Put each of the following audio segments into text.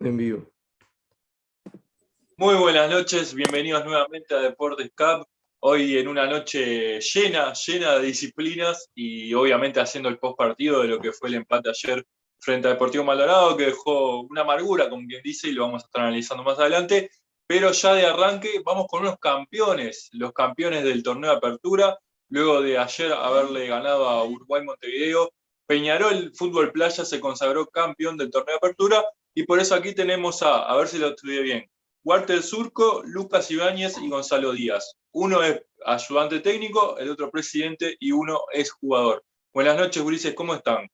en vivo. Muy buenas noches, bienvenidos nuevamente a Deportes Cup. Hoy en una noche llena, llena de disciplinas y obviamente haciendo el post partido de lo que fue el empate ayer frente a Deportivo Maldonado, que dejó una amargura, como quien dice, y lo vamos a estar analizando más adelante. Pero ya de arranque vamos con unos campeones, los campeones del torneo de apertura, luego de ayer haberle ganado a Uruguay Montevideo. Peñarol Fútbol Playa se consagró campeón del torneo de apertura y por eso aquí tenemos a, a ver si lo estudié bien, Walter Surco, Lucas Ibáñez y Gonzalo Díaz. Uno es ayudante técnico, el otro presidente y uno es jugador. Buenas noches, Ulises, ¿cómo están?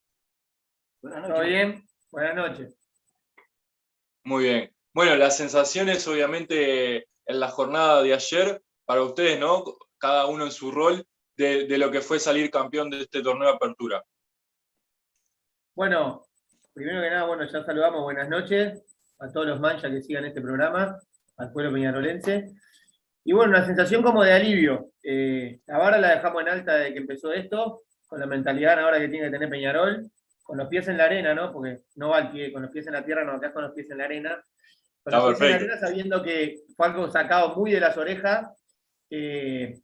Buenas noches. ¿Todo bien? Buenas noches. Muy bien. Bueno, las sensaciones obviamente en la jornada de ayer, para ustedes, ¿no? Cada uno en su rol, de, de lo que fue salir campeón de este torneo de apertura. Bueno, primero que nada, bueno, ya saludamos, buenas noches a todos los manchas que sigan este programa, al pueblo peñarolense. Y bueno, una sensación como de alivio. Eh, la vara la dejamos en alta desde que empezó esto, con la mentalidad ahora que tiene que tener Peñarol, con los pies en la arena, ¿no? Porque no va al pie, con los pies en la tierra, no, acá con los pies en la arena. Con los pies en la arena sabiendo que fue algo sacado muy de las orejas. Eh,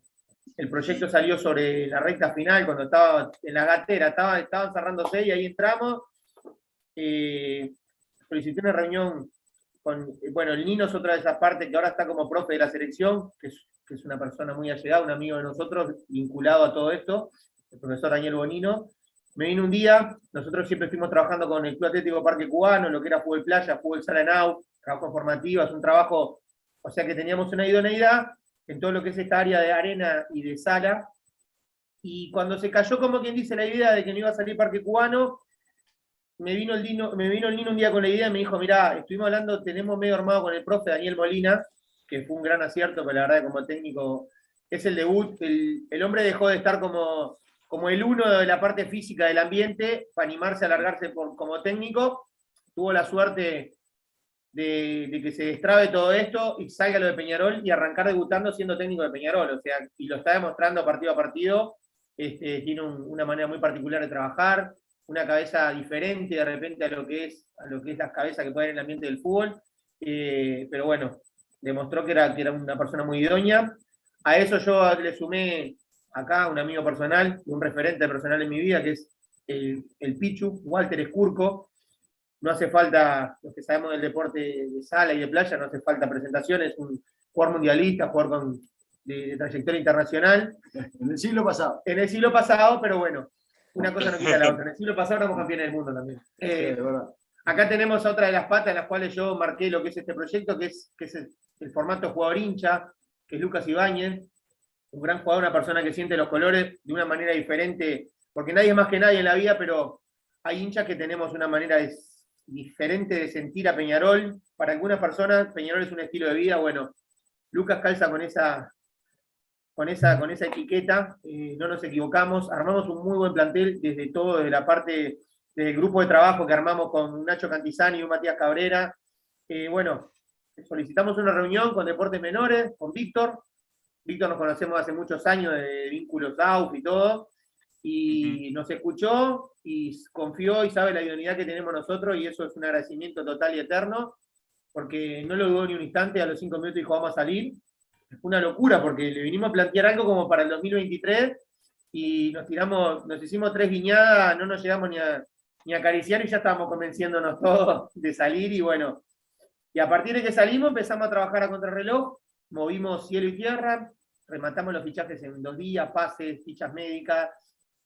el proyecto salió sobre la recta final, cuando estaba en la gatera, estaba, estaban cerrándose y ahí entramos. Eh, solicité una reunión con, bueno, el Nino es otra de esas partes que ahora está como profe de la selección, que es, una persona muy allegada, un amigo de nosotros, vinculado a todo esto, el profesor Daniel Bonino. Me vino un día, nosotros siempre fuimos trabajando con el Club Atlético Parque Cubano, lo que era fútbol playa, fútbol sala now, trabajo formativo, es un trabajo, o sea que teníamos una idoneidad en todo lo que es esta área de arena y de sala. Y cuando se cayó, como quien dice, la idea de que no iba a salir Parque Cubano, me vino el Nino, me vino el Nino un día con la idea y me dijo, mira, estuvimos hablando, tenemos medio armado con el profe Daniel Molina, que fue un gran acierto, pero la verdad como técnico es el debut, el, el hombre dejó de estar como, como el uno de la parte física del ambiente para animarse a alargarse como técnico, tuvo la suerte de, de, que se destrabe todo esto y salga lo de Peñarol y arrancar debutando siendo técnico de Peñarol, o sea, y lo está demostrando partido a partido, este, tiene un, una manera muy particular de trabajar, una cabeza diferente de repente a lo que es, a lo que es las cabezas que puede haber en el ambiente del fútbol. Eh, pero bueno, demostró que era, que era una persona muy idónea. A eso yo le sumé acá un amigo personal, un referente personal en mi vida, que es el, el Pichu, Walter Escurco. No hace falta, los que sabemos del deporte de sala y de playa, no hace falta presentaciones, un jugador mundialista, jugador con, de, de trayectoria internacional. En el siglo pasado. En el siglo pasado, pero bueno, una cosa no quita la otra. En el siglo pasado éramos campeones del mundo también. Eh, acá tenemos otra de las patas en las cuales yo marqué lo que es este proyecto, que es, que es el, el, formato jugador hincha, que es Lucas Ibáñez, un gran jugador, una persona que siente los colores de una manera diferente, porque nadie es más que nadie en la vida, pero hay hinchas que tenemos una manera de, diferente de sentir a Peñarol. Para algunas personas, Peñarol es un estilo de vida, bueno, Lucas calza con esa, con esa, con esa etiqueta, eh, no nos equivocamos, armamos un muy buen plantel desde todo, desde la parte del grupo de trabajo que armamos con Nacho Cantizani y un Matías Cabrera. Eh, bueno, solicitamos una reunión con Deportes Menores, con Víctor. Víctor nos conocemos hace muchos años de vínculos AUF y todo, y nos escuchó y confió y sabe la idoneidad que tenemos nosotros, y eso es un agradecimiento total y eterno, porque no lo dudó ni un instante, a los cinco minutos dijo vamos a salir, una locura porque le vinimos a plantear algo como para el 2023 y nos tiramos, nos hicimos tres guiñadas, no nos llegamos ni a, ni a acariciar y ya estábamos convenciéndonos todos de salir y bueno, y a partir de que salimos empezamos a trabajar a contrarreloj, movimos cielo y tierra, rematamos los fichajes en dos días, pases, fichas médicas,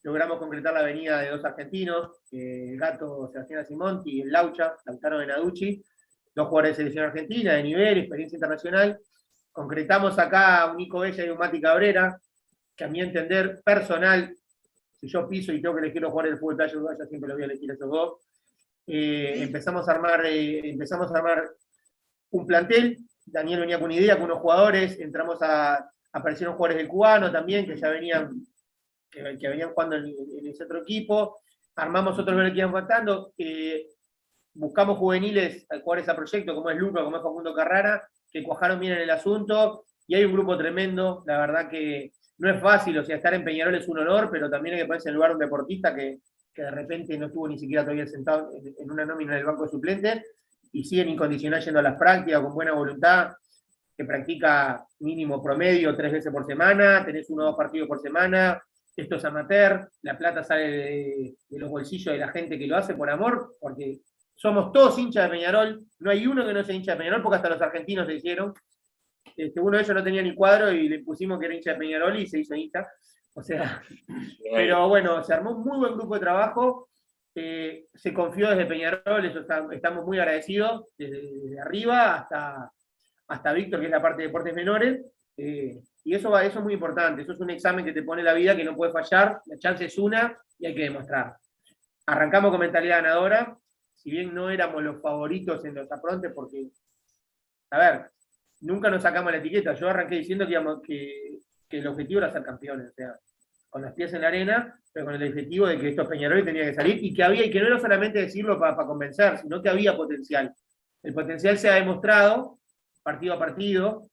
logramos concretar la venida de dos argentinos, el gato Sebastián Simonti y el Laucha, Lautaro Benaducci, dos jugadores de selección argentina de nivel, experiencia internacional, concretamos acá un Nico Bella y un Mati Cabrera, que a mi entender personal, si yo piso y tengo que elegir los jugadores del fútbol playa uruguaya, siempre lo voy a elegir a esos dos. Eh, empezamos, a armar, eh, empezamos a armar un plantel, Daniel venía con una idea, con unos jugadores, entramos a, aparecieron jugadores del cubano también, que ya venían, que, que venían jugando en, en, ese otro equipo, armamos otros que iban faltando, eh, buscamos juveniles, jugadores a proyecto, como es Luca, como es Facundo Carrara, que cuajaron bien en el asunto, y hay un grupo tremendo, la verdad que no es fácil, o sea, estar en Peñarol es un honor, pero también hay que ponerse en lugar de un deportista que, que de repente no estuvo ni siquiera todavía sentado en, una nómina del banco suplente, y siguen incondicional yendo a las prácticas con buena voluntad, que practica mínimo promedio tres veces por semana, tenés uno o dos partidos por semana, esto es amateur, la plata sale de, los bolsillos de la gente que lo hace por amor, porque somos todos hinchas de Peñarol, no hay uno que no sea hincha de Peñarol, porque hasta los argentinos se hicieron. Este, uno de ellos no tenía ni cuadro y le pusimos que era hincha de Peñarol y se hizo hincha. O sea, pero bueno, se armó un muy buen grupo de trabajo, eh, se confió desde Peñarol, eso estamos muy agradecidos, desde, arriba hasta, hasta Víctor, que es la parte de deportes menores, eh, y eso, va, eso es muy importante, eso es un examen que te pone la vida, que no puede fallar, la chance es una y hay que demostrar. Arrancamos con mentalidad ganadora, si bien no éramos los favoritos en los aprontes, porque, a ver, nunca nos sacamos la etiqueta, yo arranqué diciendo que, que, el objetivo era ser campeones, o sea, con los pies en la arena, pero con el objetivo de que estos Peñarol tenían que salir y que había, y que no era solamente decirlo para convencer, sino que había potencial. El potencial se ha demostrado partido a partido,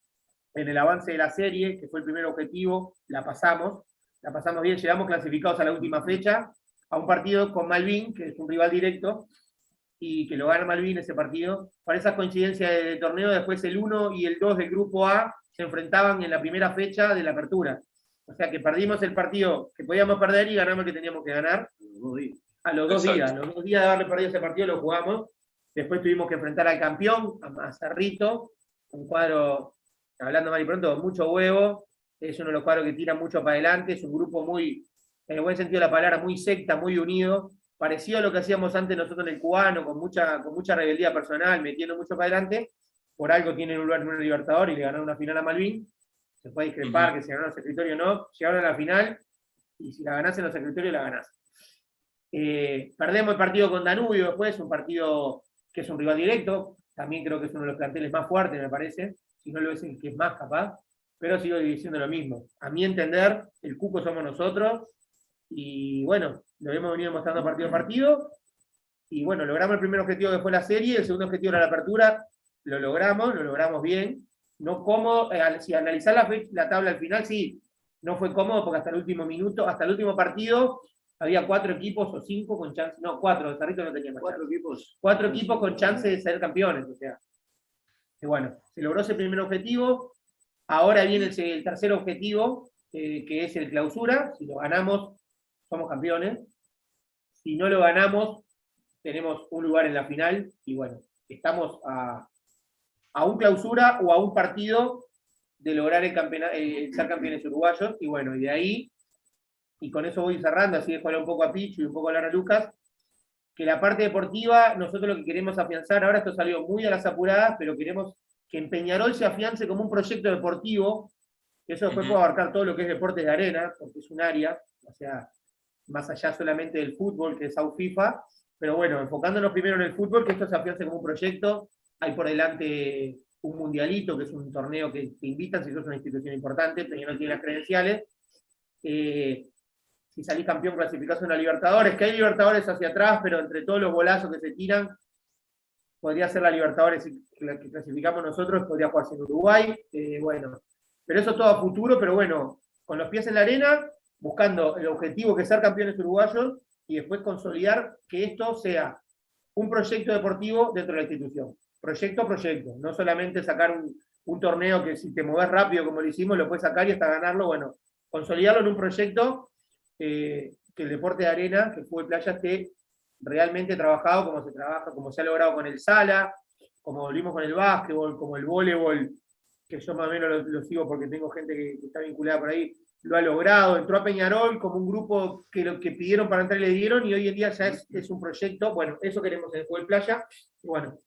en el avance de la serie, que fue el primer objetivo, la pasamos, la pasamos bien, llegamos clasificados a la última fecha, a un partido con Malvin, que es un rival directo, y que lo gana Malvin ese partido. Para esas coincidencias de, torneo, después el 1 y el 2 del grupo A se enfrentaban en la primera fecha de la apertura. O sea que perdimos el partido que podíamos perder y ganamos el que teníamos que ganar. A los dos días. A los dos días de haberle perdido ese partido lo jugamos. Después tuvimos que enfrentar al campeón, a Cerrito, un cuadro hablando mal y pronto, mucho huevo, es uno de los cuadros que tiran mucho para adelante, es un grupo muy, en el buen sentido de la palabra, muy secta, muy unido, parecido a lo que hacíamos antes nosotros en el cubano, con mucha, con mucha rebeldía personal, metiendo mucho para adelante, por algo tienen un lugar en un Libertador y le ganaron una final a Malvin, se puede discrepar que si ganaron los escritorios o no, llegaron a la final, y si la ganás en los escritorios, la ganás. Eh, perdemos el partido con Danubio después, un partido que es un rival directo, también creo que es uno de los planteles más fuertes, me parece si no lo es el que es más capaz, pero sigo diciendo lo mismo. A mi entender, el cuco somos nosotros, y bueno, lo hemos venido mostrando partido a partido, y bueno, logramos el primer objetivo que fue la serie, el segundo objetivo era la apertura, lo logramos, lo logramos bien. No cómodo, eh, si analizar la, la tabla al final, sí, no fue cómodo porque hasta el último minuto, hasta el último partido, había cuatro equipos o cinco con chance, no, cuatro, el Cerrito no tenía más Cuatro equipos. Cuatro equipos con chance de ser campeones, o sea, bueno, se logró ese primer objetivo. Ahora viene el, tercer objetivo, eh, que es el clausura. Si lo ganamos, somos campeones. Si no lo ganamos, tenemos un lugar en la final. Y bueno, estamos a, un clausura o a un partido de lograr el, el ser campeones uruguayos. Y bueno, y de ahí, y con eso voy cerrando, así de un poco a Pichu y un poco a Lara Lucas, que la parte deportiva, nosotros lo que queremos afianzar, ahora esto salió muy a las apuradas, pero queremos que en Peñarol se afiance como un proyecto deportivo, eso después puede abarcar todo lo que es deportes de arena, porque es un área, o sea, más allá solamente del fútbol, que es South FIFA, pero bueno, enfocándonos primero en el fútbol, que esto se afiance como un proyecto, hay por delante un mundialito, que es un torneo que te invitan, si sos una institución importante, Peñarol tiene las credenciales, eh, si salís campeón clasificás a una Libertadores, que hay Libertadores hacia atrás, pero entre todos los bolazos que se tiran, podría ser la Libertadores la que clasificamos nosotros, podría jugarse en Uruguay, eh, bueno, pero eso todo a futuro, pero bueno, con los pies en la arena, buscando el objetivo que es ser campeones uruguayos y después consolidar que esto sea un proyecto deportivo dentro de la institución. Proyecto a proyecto, no solamente sacar un, un torneo que si te mueves rápido como lo hicimos, lo puedes sacar y hasta ganarlo, bueno, consolidarlo en un proyecto eh, que el deporte de arena, que el fútbol playa, esté realmente trabajado como se trabaja, como se ha logrado con el Sala, como volvimos con el básquetbol, como el voleibol, que yo más o menos lo, sigo porque tengo gente que, está vinculada por ahí, lo ha logrado, entró a Peñarol como un grupo que lo que pidieron para entrar le dieron y hoy en día ya es, un proyecto, bueno, eso queremos en el fútbol playa, y bueno,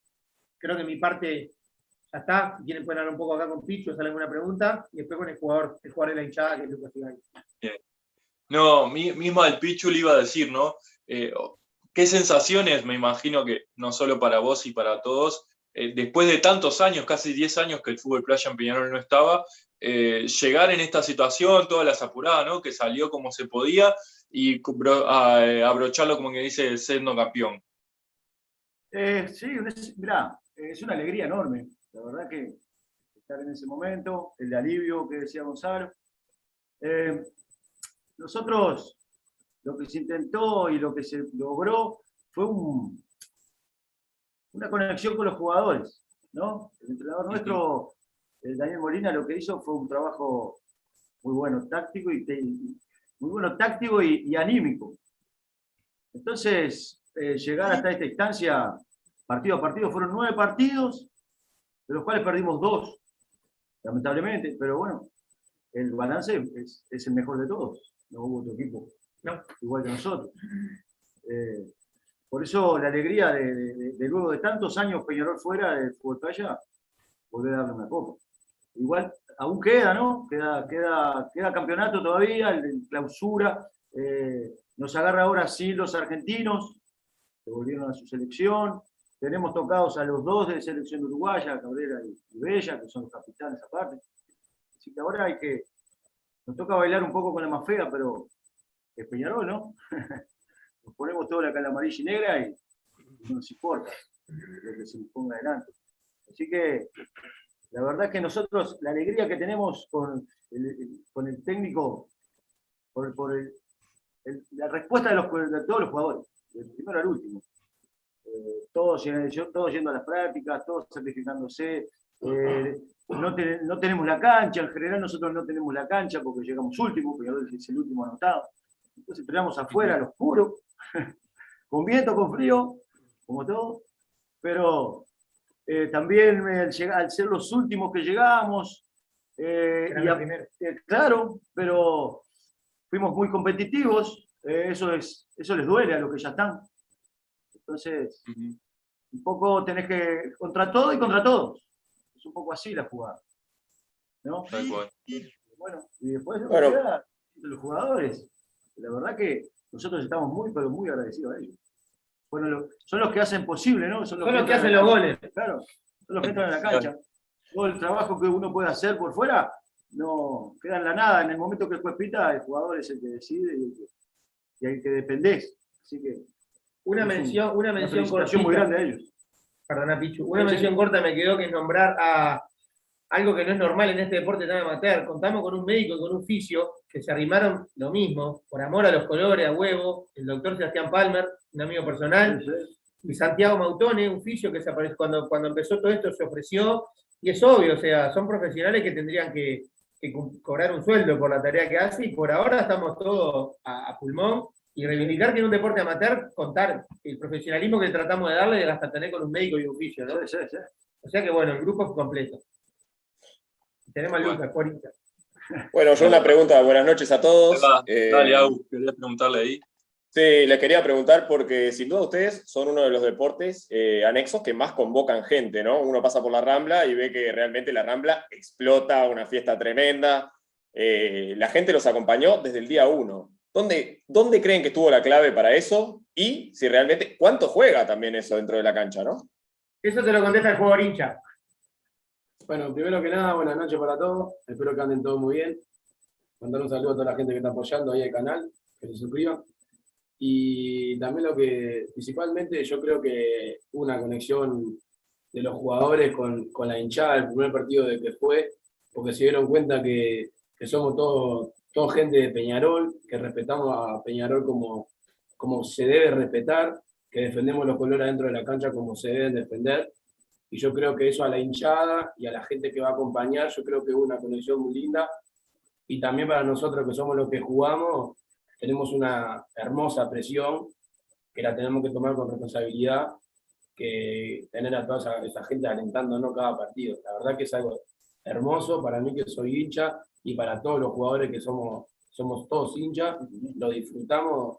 creo que mi parte ya está, si quieren pueden hablar un poco acá con Picho, sale alguna pregunta, y después con el jugador, el jugador de la hinchada, que es Lucas Bien. No, mismo el Pichu le iba a decir, ¿no? Eh, ¿Qué sensaciones, me imagino que no solo para vos y para todos, eh, después de tantos años, casi 10 años que el fútbol playa en Peñarol no estaba, eh, llegar en esta situación, todas las apuradas, ¿no? Que salió como se podía y abrocharlo como que dice siendo campeón. sí, mirá, es una alegría enorme, la verdad que estar en ese momento, el alivio que decía Gonzalo. Nosotros, lo que se intentó y lo que se logró fue un, una conexión con los jugadores, ¿no? El entrenador nuestro, Daniel Molina, lo que hizo fue un trabajo muy bueno táctico y muy bueno táctico y, anímico. Entonces, eh, llegar hasta esta instancia, partido a partido, fueron nueve partidos, de los cuales perdimos dos, lamentablemente, pero bueno, el balance es, el mejor de todos. No hubo otro equipo igual que nosotros. Eh, por eso la alegría de, luego de tantos años Peñarol fuera del fútbol playa, poder darle una copa. Igual aún queda, ¿no? Queda, queda, queda campeonato todavía, el, clausura. Eh, nos agarra ahora sí los argentinos, que volvieron a su selección. Tenemos tocados a los dos de selección uruguaya, Cabrera y, Bella, que son los capitanes aparte. Así que ahora hay que. Nos toca bailar un poco con la más fea, pero es Peñarol, ¿no? ponemos toda la cara amarilla y negra y no nos importa lo que se nos ponga adelante. Así que la verdad es que nosotros, la alegría que tenemos con el, con el técnico, por, la respuesta de, los, de, todos los jugadores, del primero al último, eh, todos, todos, yendo a las prácticas, todos sacrificándose, eh, no, no, tenemos la cancha, en general nosotros no tenemos la cancha porque llegamos último, pero es el último anotado. Entonces esperamos afuera, al oscuro, con viento, con frío, como todo, pero eh, también al, ser los últimos que llegamos, eh, eh, claro, pero fuimos muy competitivos, eso, es, eso les duele a los que ya están. Entonces, un poco tenés que, contra todo y contra todos. Es un poco así la jugada. ¿no? Bueno, y después los jugadores. La verdad que nosotros estamos muy, pero muy agradecidos a ellos son los que hacen posible, ¿no? Son los, que, hacen los goles. Claro, son los que entran en la cancha. Todo el trabajo que uno puede hacer por fuera no queda en la nada. En el momento que después pita, el jugador es el que decide y, hay que dependés. Así que. Una mención, una mención corta. muy grande a ellos. Perdona, Pichu. Una mención corta me quedó que nombrar a algo que no es normal en este deporte tan amateur. Contamos con un médico y con un fisio que se arrimaron lo mismo, por amor a los colores, a huevo, el doctor Sebastián Palmer, un amigo personal, y Santiago Mautone, un fisio que se apareció, cuando, cuando empezó todo esto se ofreció, y es obvio, o sea, son profesionales que tendrían que, cobrar un sueldo por la tarea que hace, y por ahora estamos todos a, pulmón, y reivindicar que en un deporte amateur, contar el profesionalismo que tratamos de darle hasta tener con un médico y un fisio, ¿no? O sea que bueno, el grupo es completo. Tenemos a Lucas, Bueno, yo una pregunta, buenas noches a todos. Eh, dale, Agus, quería preguntarle ahí. Sí, les quería preguntar porque sin duda ustedes son uno de los deportes eh, anexos que más convocan gente, ¿no? Uno pasa por la Rambla y ve que realmente la Rambla explota, una fiesta tremenda. Eh, la gente los acompañó desde el día uno. ¿Dónde, ¿Dónde creen que estuvo la clave para eso? Y si realmente, ¿cuánto juega también eso dentro de la cancha, no? Eso te lo contesta el jugador hincha. Bueno, primero que nada, buenas noches para todos. Espero que anden todos muy bien. Mandar un saludo a toda la gente que está apoyando ahí el canal, que se suscriban. Y también lo que, principalmente, yo creo que una conexión de los jugadores con, con la hinchada, el primer partido de que fue, porque se dieron cuenta que, que somos todos todo gente de Peñarol, que respetamos a Peñarol como, como se debe respetar, que defendemos los colores dentro de la cancha como se deben defender. Y yo creo que eso a la hinchada y a la gente que va a acompañar, yo creo que es una conexión muy linda. Y también para nosotros que somos los que jugamos, tenemos una hermosa presión que la tenemos que tomar con responsabilidad, que tener a toda esa, gente alentándonos cada partido. La verdad que es algo hermoso para mí que soy hincha y para todos los jugadores que somos, somos todos hinchas, lo disfrutamos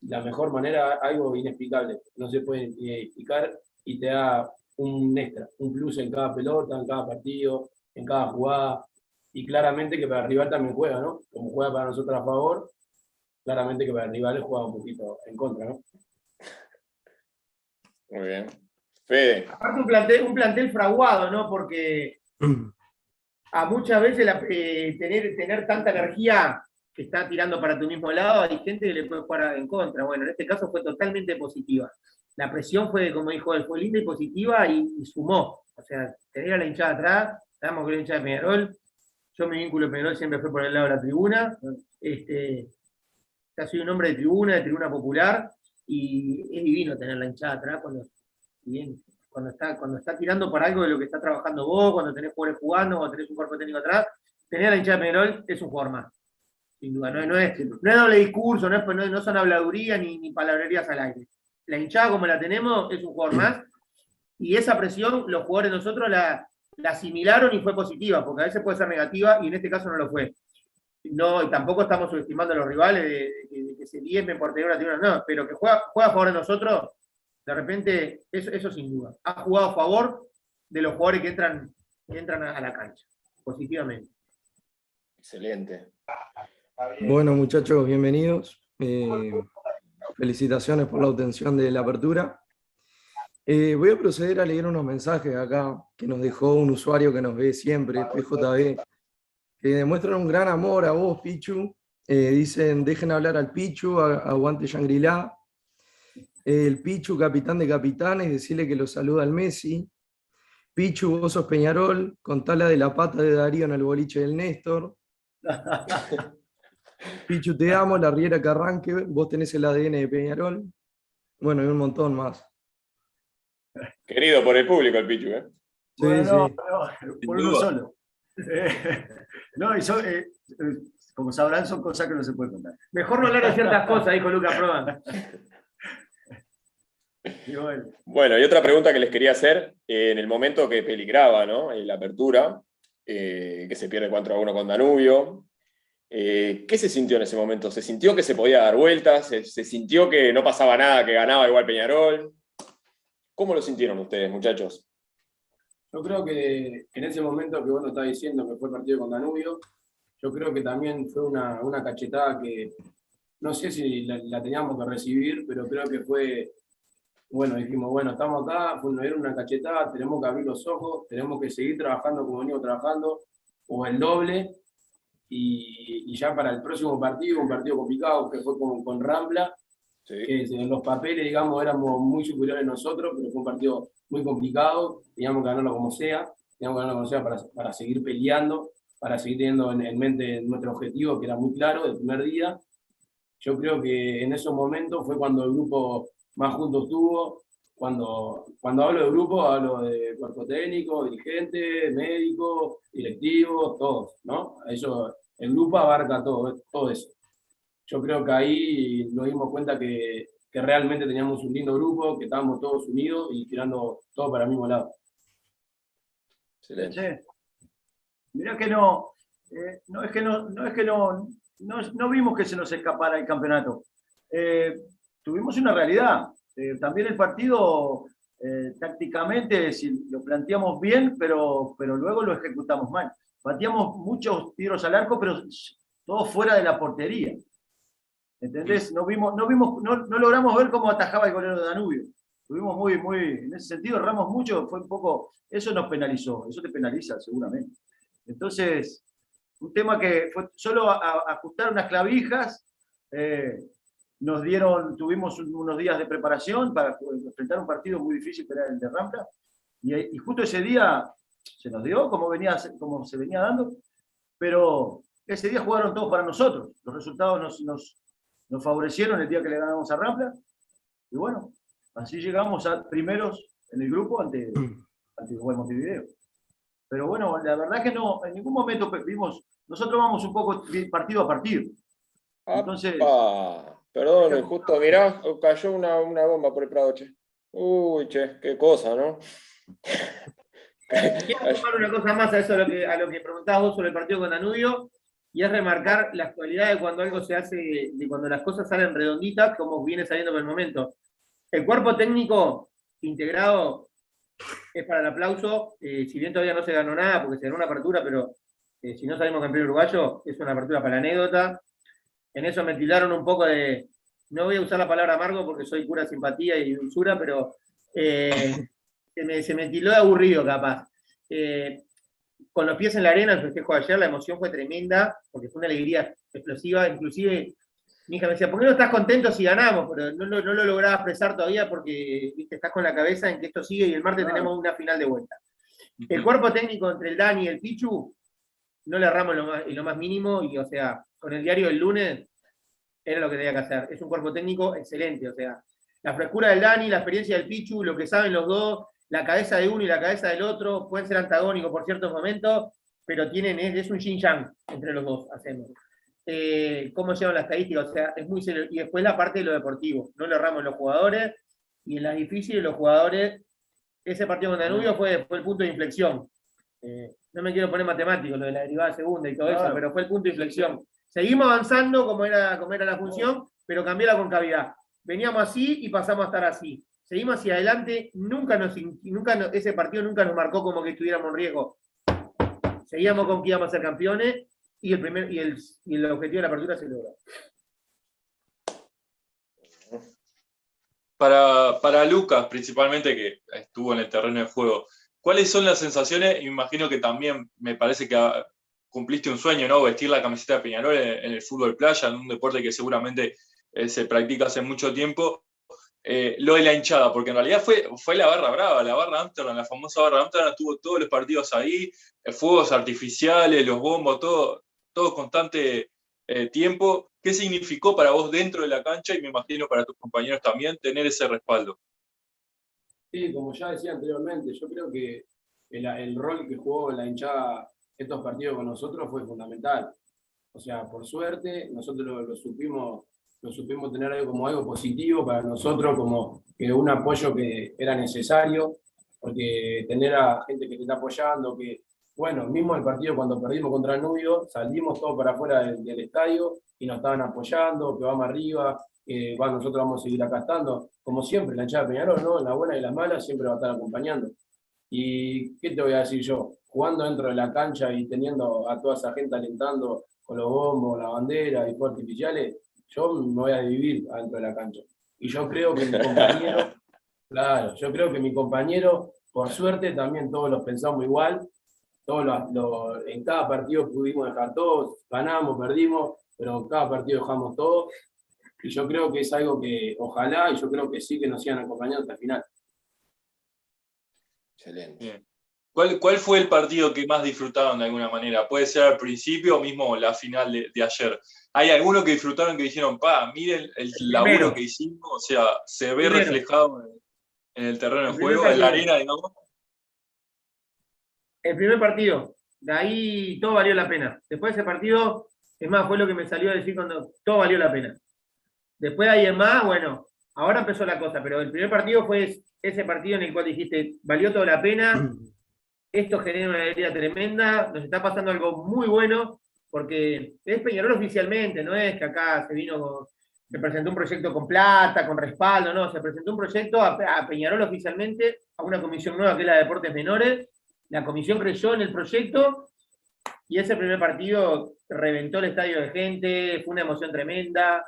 de la mejor manera, algo inexplicable, no se puede explicar y te da un extra, un plus en cada pelota, en cada partido, en cada jugada, y claramente que para el rival también juega, ¿no? Como juega para nosotros a favor, claramente que para el rival juega un poquito en contra, ¿no? Muy bien. Fede. Aparte un plantel, un plantel fraguado, ¿no? Porque a muchas veces eh, tener, tener tanta energía que está tirando para tu mismo lado, hay gente que le puede jugar en contra. Bueno, en este caso fue totalmente positiva. La presión fue, como dijo él, fue linda y positiva y, sumó. O sea, tener la hinchada atrás, sabemos que la hinchada de Peñarol, yo mi vínculo de Peñarol siempre fue por el lado de la tribuna. Este, ya soy un hombre de tribuna, de tribuna popular, y es divino tener la hinchada atrás cuando cuando está, cuando está tirando por algo de lo que está trabajando vos, cuando tenés jugadores jugando, cuando tenés un cuerpo técnico atrás, tener a la hinchada de Peñarol es un jugador más. Sin duda, no, es, no es doble discurso, no, es, no son habladuría ni, ni palabrerías al aire. La hinchada como la tenemos es un jugador más y esa presión los jugadores nosotros la, la asimilaron y fue positiva, porque a veces puede ser negativa y en este caso no lo fue. No, y tampoco estamos subestimando a los rivales de, que se liemen por tener una tribuna, no, pero que juega, juega a favor de nosotros, de repente, eso, eso sin duda. Ha jugado a favor de los jugadores que entran, que entran a la cancha, positivamente. Excelente. Bueno, muchachos, bienvenidos. Eh, felicitaciones por la obtención de la apertura. Eh, voy a proceder a leer unos mensajes acá que nos dejó un usuario que nos ve siempre, PJB, que demuestran un gran amor a vos, Pichu. Eh, dicen, dejen hablar al Pichu, aguante Shangri-La. el Pichu, capitán de capitanes, decirle que lo saluda al Messi. Pichu, vos sos Peñarol, contala de la pata de Darío en el boliche del Néstor. Pichu, te amo, la riera que arranque, vos tenés el ADN de Peñarol. Bueno, y un montón más. Querido por el público el Pichu, ¿eh? Sí, bueno, sí. por uno solo. no, y so, eh, como sabrán, son cosas que no se pueden contar. Mejor no hablar de ciertas cosas, dijo Lucas Prodan. bueno. y otra pregunta que les quería hacer, en el momento que peligraba, ¿no? En la apertura, eh, que se pierde 4 a 1 con Danubio, eh, ¿qué se sintió en ese momento? ¿Se sintió que se podía dar vueltas? ¿Se, sintió que no pasaba nada, que ganaba igual Peñarol? ¿Cómo lo sintieron ustedes, muchachos? Yo creo que en ese momento que vos nos estás diciendo que fue el partido con Danubio, yo creo que también fue una, cachetada que no sé si la, teníamos que recibir, pero creo que fue, bueno, dijimos, bueno, estamos acá, fue una cachetada, tenemos que abrir los ojos, tenemos que seguir trabajando como venimos trabajando, o el doble, y, ya para el próximo partido, un partido complicado que fue con, con Rambla, que en los papeles, digamos, éramos muy superiores nosotros, pero fue un partido muy complicado, teníamos que ganarlo como sea, teníamos que ganarlo como sea para, para seguir peleando, para seguir teniendo en, mente nuestro objetivo, que era muy claro del primer día. Yo creo que en esos momentos fue cuando el grupo más juntos estuvo. Cuando, cuando hablo de grupo, hablo de cuerpo técnico, dirigente, médico, directivo, todos, ¿no? Eso, el grupo abarca todo, todo eso. Yo creo que ahí nos dimos cuenta que, que realmente teníamos un lindo grupo, que estábamos todos unidos y tirando todo para el mismo lado. Excelente. Mirá que no, eh, no es que no, no es que no, no, vimos que se nos escapara el campeonato. Eh, tuvimos una realidad. Eh, también el partido tácticamente si lo planteamos bien, pero, pero luego lo ejecutamos mal. Batíamos muchos tiros al arco, pero todos fuera de la portería. ¿Entendés? No, vimos, no, vimos, no, no logramos ver cómo atajaba el golero de Danubio. Tuvimos muy, muy, en ese sentido erramos mucho, fue un poco, eso nos penalizó, eso te penaliza seguramente. Entonces, un tema que fue solo ajustar unas clavijas, eh, nos dieron, tuvimos unos días de preparación para enfrentar un partido muy difícil que era el de Rampla, y, justo ese día se nos dio como, venía, como se venía dando, pero ese día jugaron todos para nosotros, los resultados nos, nos, favorecieron el día que le ganamos a Rampla, y bueno, así llegamos a primeros en el grupo ante, ante el Montevideo. Pero bueno, la verdad que no, en ningún momento vimos, nosotros vamos un poco partido a partido. Entonces. Perdón, justo, mirá, cayó una, bomba por el Prado, che. Uy, che, qué cosa, ¿no? Quiero sumar una cosa más a eso, a lo que, a lo que preguntabas vos sobre el partido con Danubio, y es remarcar la actualidad de cuando algo se hace, de cuando las cosas salen redonditas, como viene saliendo por el momento. El cuerpo técnico integrado es para el aplauso. Eh, si bien todavía no se ganó nada, porque se ganó una apertura, pero eh, si no salimos campeón uruguayo, es una apertura para la anécdota. En eso me tildaron un poco de. No voy a usar la palabra amargo porque soy pura simpatía y dulzura, pero eh, se, me, se, me, tildó de aburrido, capaz. con los pies en la arena, el festejo de ayer, la emoción fue tremenda, porque fue una alegría explosiva. Inclusive mi hija me decía, ¿por qué no estás contento si ganamos? Pero no, lo lograba expresar todavía porque estás con la cabeza en que esto sigue y el martes tenemos una final de vuelta. El cuerpo técnico entre el Dani y el Pichu no le erramos lo más, lo más mínimo y, o sea, con el diario del lunes era lo que tenía que hacer. Es un cuerpo técnico excelente, o sea, la frescura del Dani, la experiencia del Pichu, lo que saben los dos, la cabeza de uno y la cabeza del otro, pueden ser antagónicos por ciertos momentos, pero tienen, es, es un yin yang entre los dos, hacemos. Eh, cómo llevan la estadística, o sea, es muy serio. Y después la parte de lo deportivo, no le erramos los jugadores, y en las difíciles los jugadores, ese partido con Danubio fue, fue el punto de inflexión. Eh, no me quiero poner matemático, lo de la derivada segunda y todo eso, pero fue el punto de inflexión. Seguimos avanzando como era, como era la función, pero cambió la concavidad. Veníamos así y pasamos a estar así. Seguimos hacia adelante, nunca nos, nunca ese partido nunca nos marcó como que estuviéramos en riesgo. Seguíamos con que íbamos a ser campeones y el, primer, y el, y el objetivo de la apertura se logró. Para, para Lucas, principalmente, que estuvo en el terreno de juego, ¿cuáles son las sensaciones? Me imagino que también me parece que cumpliste un sueño, ¿no? Vestir la camiseta de Peñarol en, el fútbol playa, en un deporte que seguramente eh, se practica hace mucho tiempo. Eh, lo de la hinchada, porque en realidad fue, fue la barra brava, la barra Amsterdam, la famosa barra Amsterdam, tuvo todos los partidos ahí, eh, fuegos artificiales, los bombos, todo, todo constante tiempo. ¿Qué significó para vos dentro de la cancha y me imagino para tus compañeros también tener ese respaldo? Sí, como ya decía anteriormente, yo creo que el, el rol que jugó la hinchada estos partidos con nosotros fue fundamental. O sea, por suerte, nosotros lo, lo supimos, lo supimos tener algo como algo positivo para nosotros, como que un apoyo que era necesario, porque tener a gente que te está apoyando, que, bueno, mismo el partido cuando perdimos contra Nubio, salimos todos para afuera del, del estadio y nos estaban apoyando, que vamos arriba, que va, nosotros vamos a seguir acá estando, como siempre, la hinchada de Peñarol, ¿no? En la buena y la mala siempre va a estar acompañando. ¿Y qué te voy a decir yo? Jugando dentro de la cancha y teniendo a toda esa gente alentando con los bombos, la bandera y fuegos artificiales, yo me voy a dividir adentro de la cancha. Y yo creo que mi compañero, claro, yo creo que mi compañero, por suerte, también todos los pensamos igual. Todos los, los- en cada partido pudimos dejar todos, ganamos, perdimos, pero en cada partido dejamos todo. Y yo creo que es algo que ojalá, y yo creo que sí que nos sigan acompañando hasta el final. Excelente. Bien. ¿Cuál, ¿Cuál fue el partido que más disfrutaron de alguna manera? Puede ser al principio o mismo la final de, de ayer. ¿Hay alguno que disfrutaron que dijeron, pa, miren el laburo primero. que hicimos? O sea, se ve Primero. reflejado en, en el terreno de juego, en la arena, digamos. El primer partido, de ahí todo valió la pena. Después de ese partido, es más, fue lo que me salió a decir cuando todo valió la pena. Después de ahí en más, bueno, ahora empezó la cosa, pero el primer partido fue ese partido en el cual dijiste, valió toda la pena, esto genera una alegría tremenda, nos está pasando algo muy bueno, porque es Peñarol oficialmente, no es que acá se vino, se presentó un proyecto con plata, con respaldo, no, se presentó un proyecto a, a Peñarol oficialmente, a una comisión nueva que es la de Deportes Menores, la comisión creyó en el proyecto y ese primer partido reventó el estadio de gente, fue una emoción tremenda,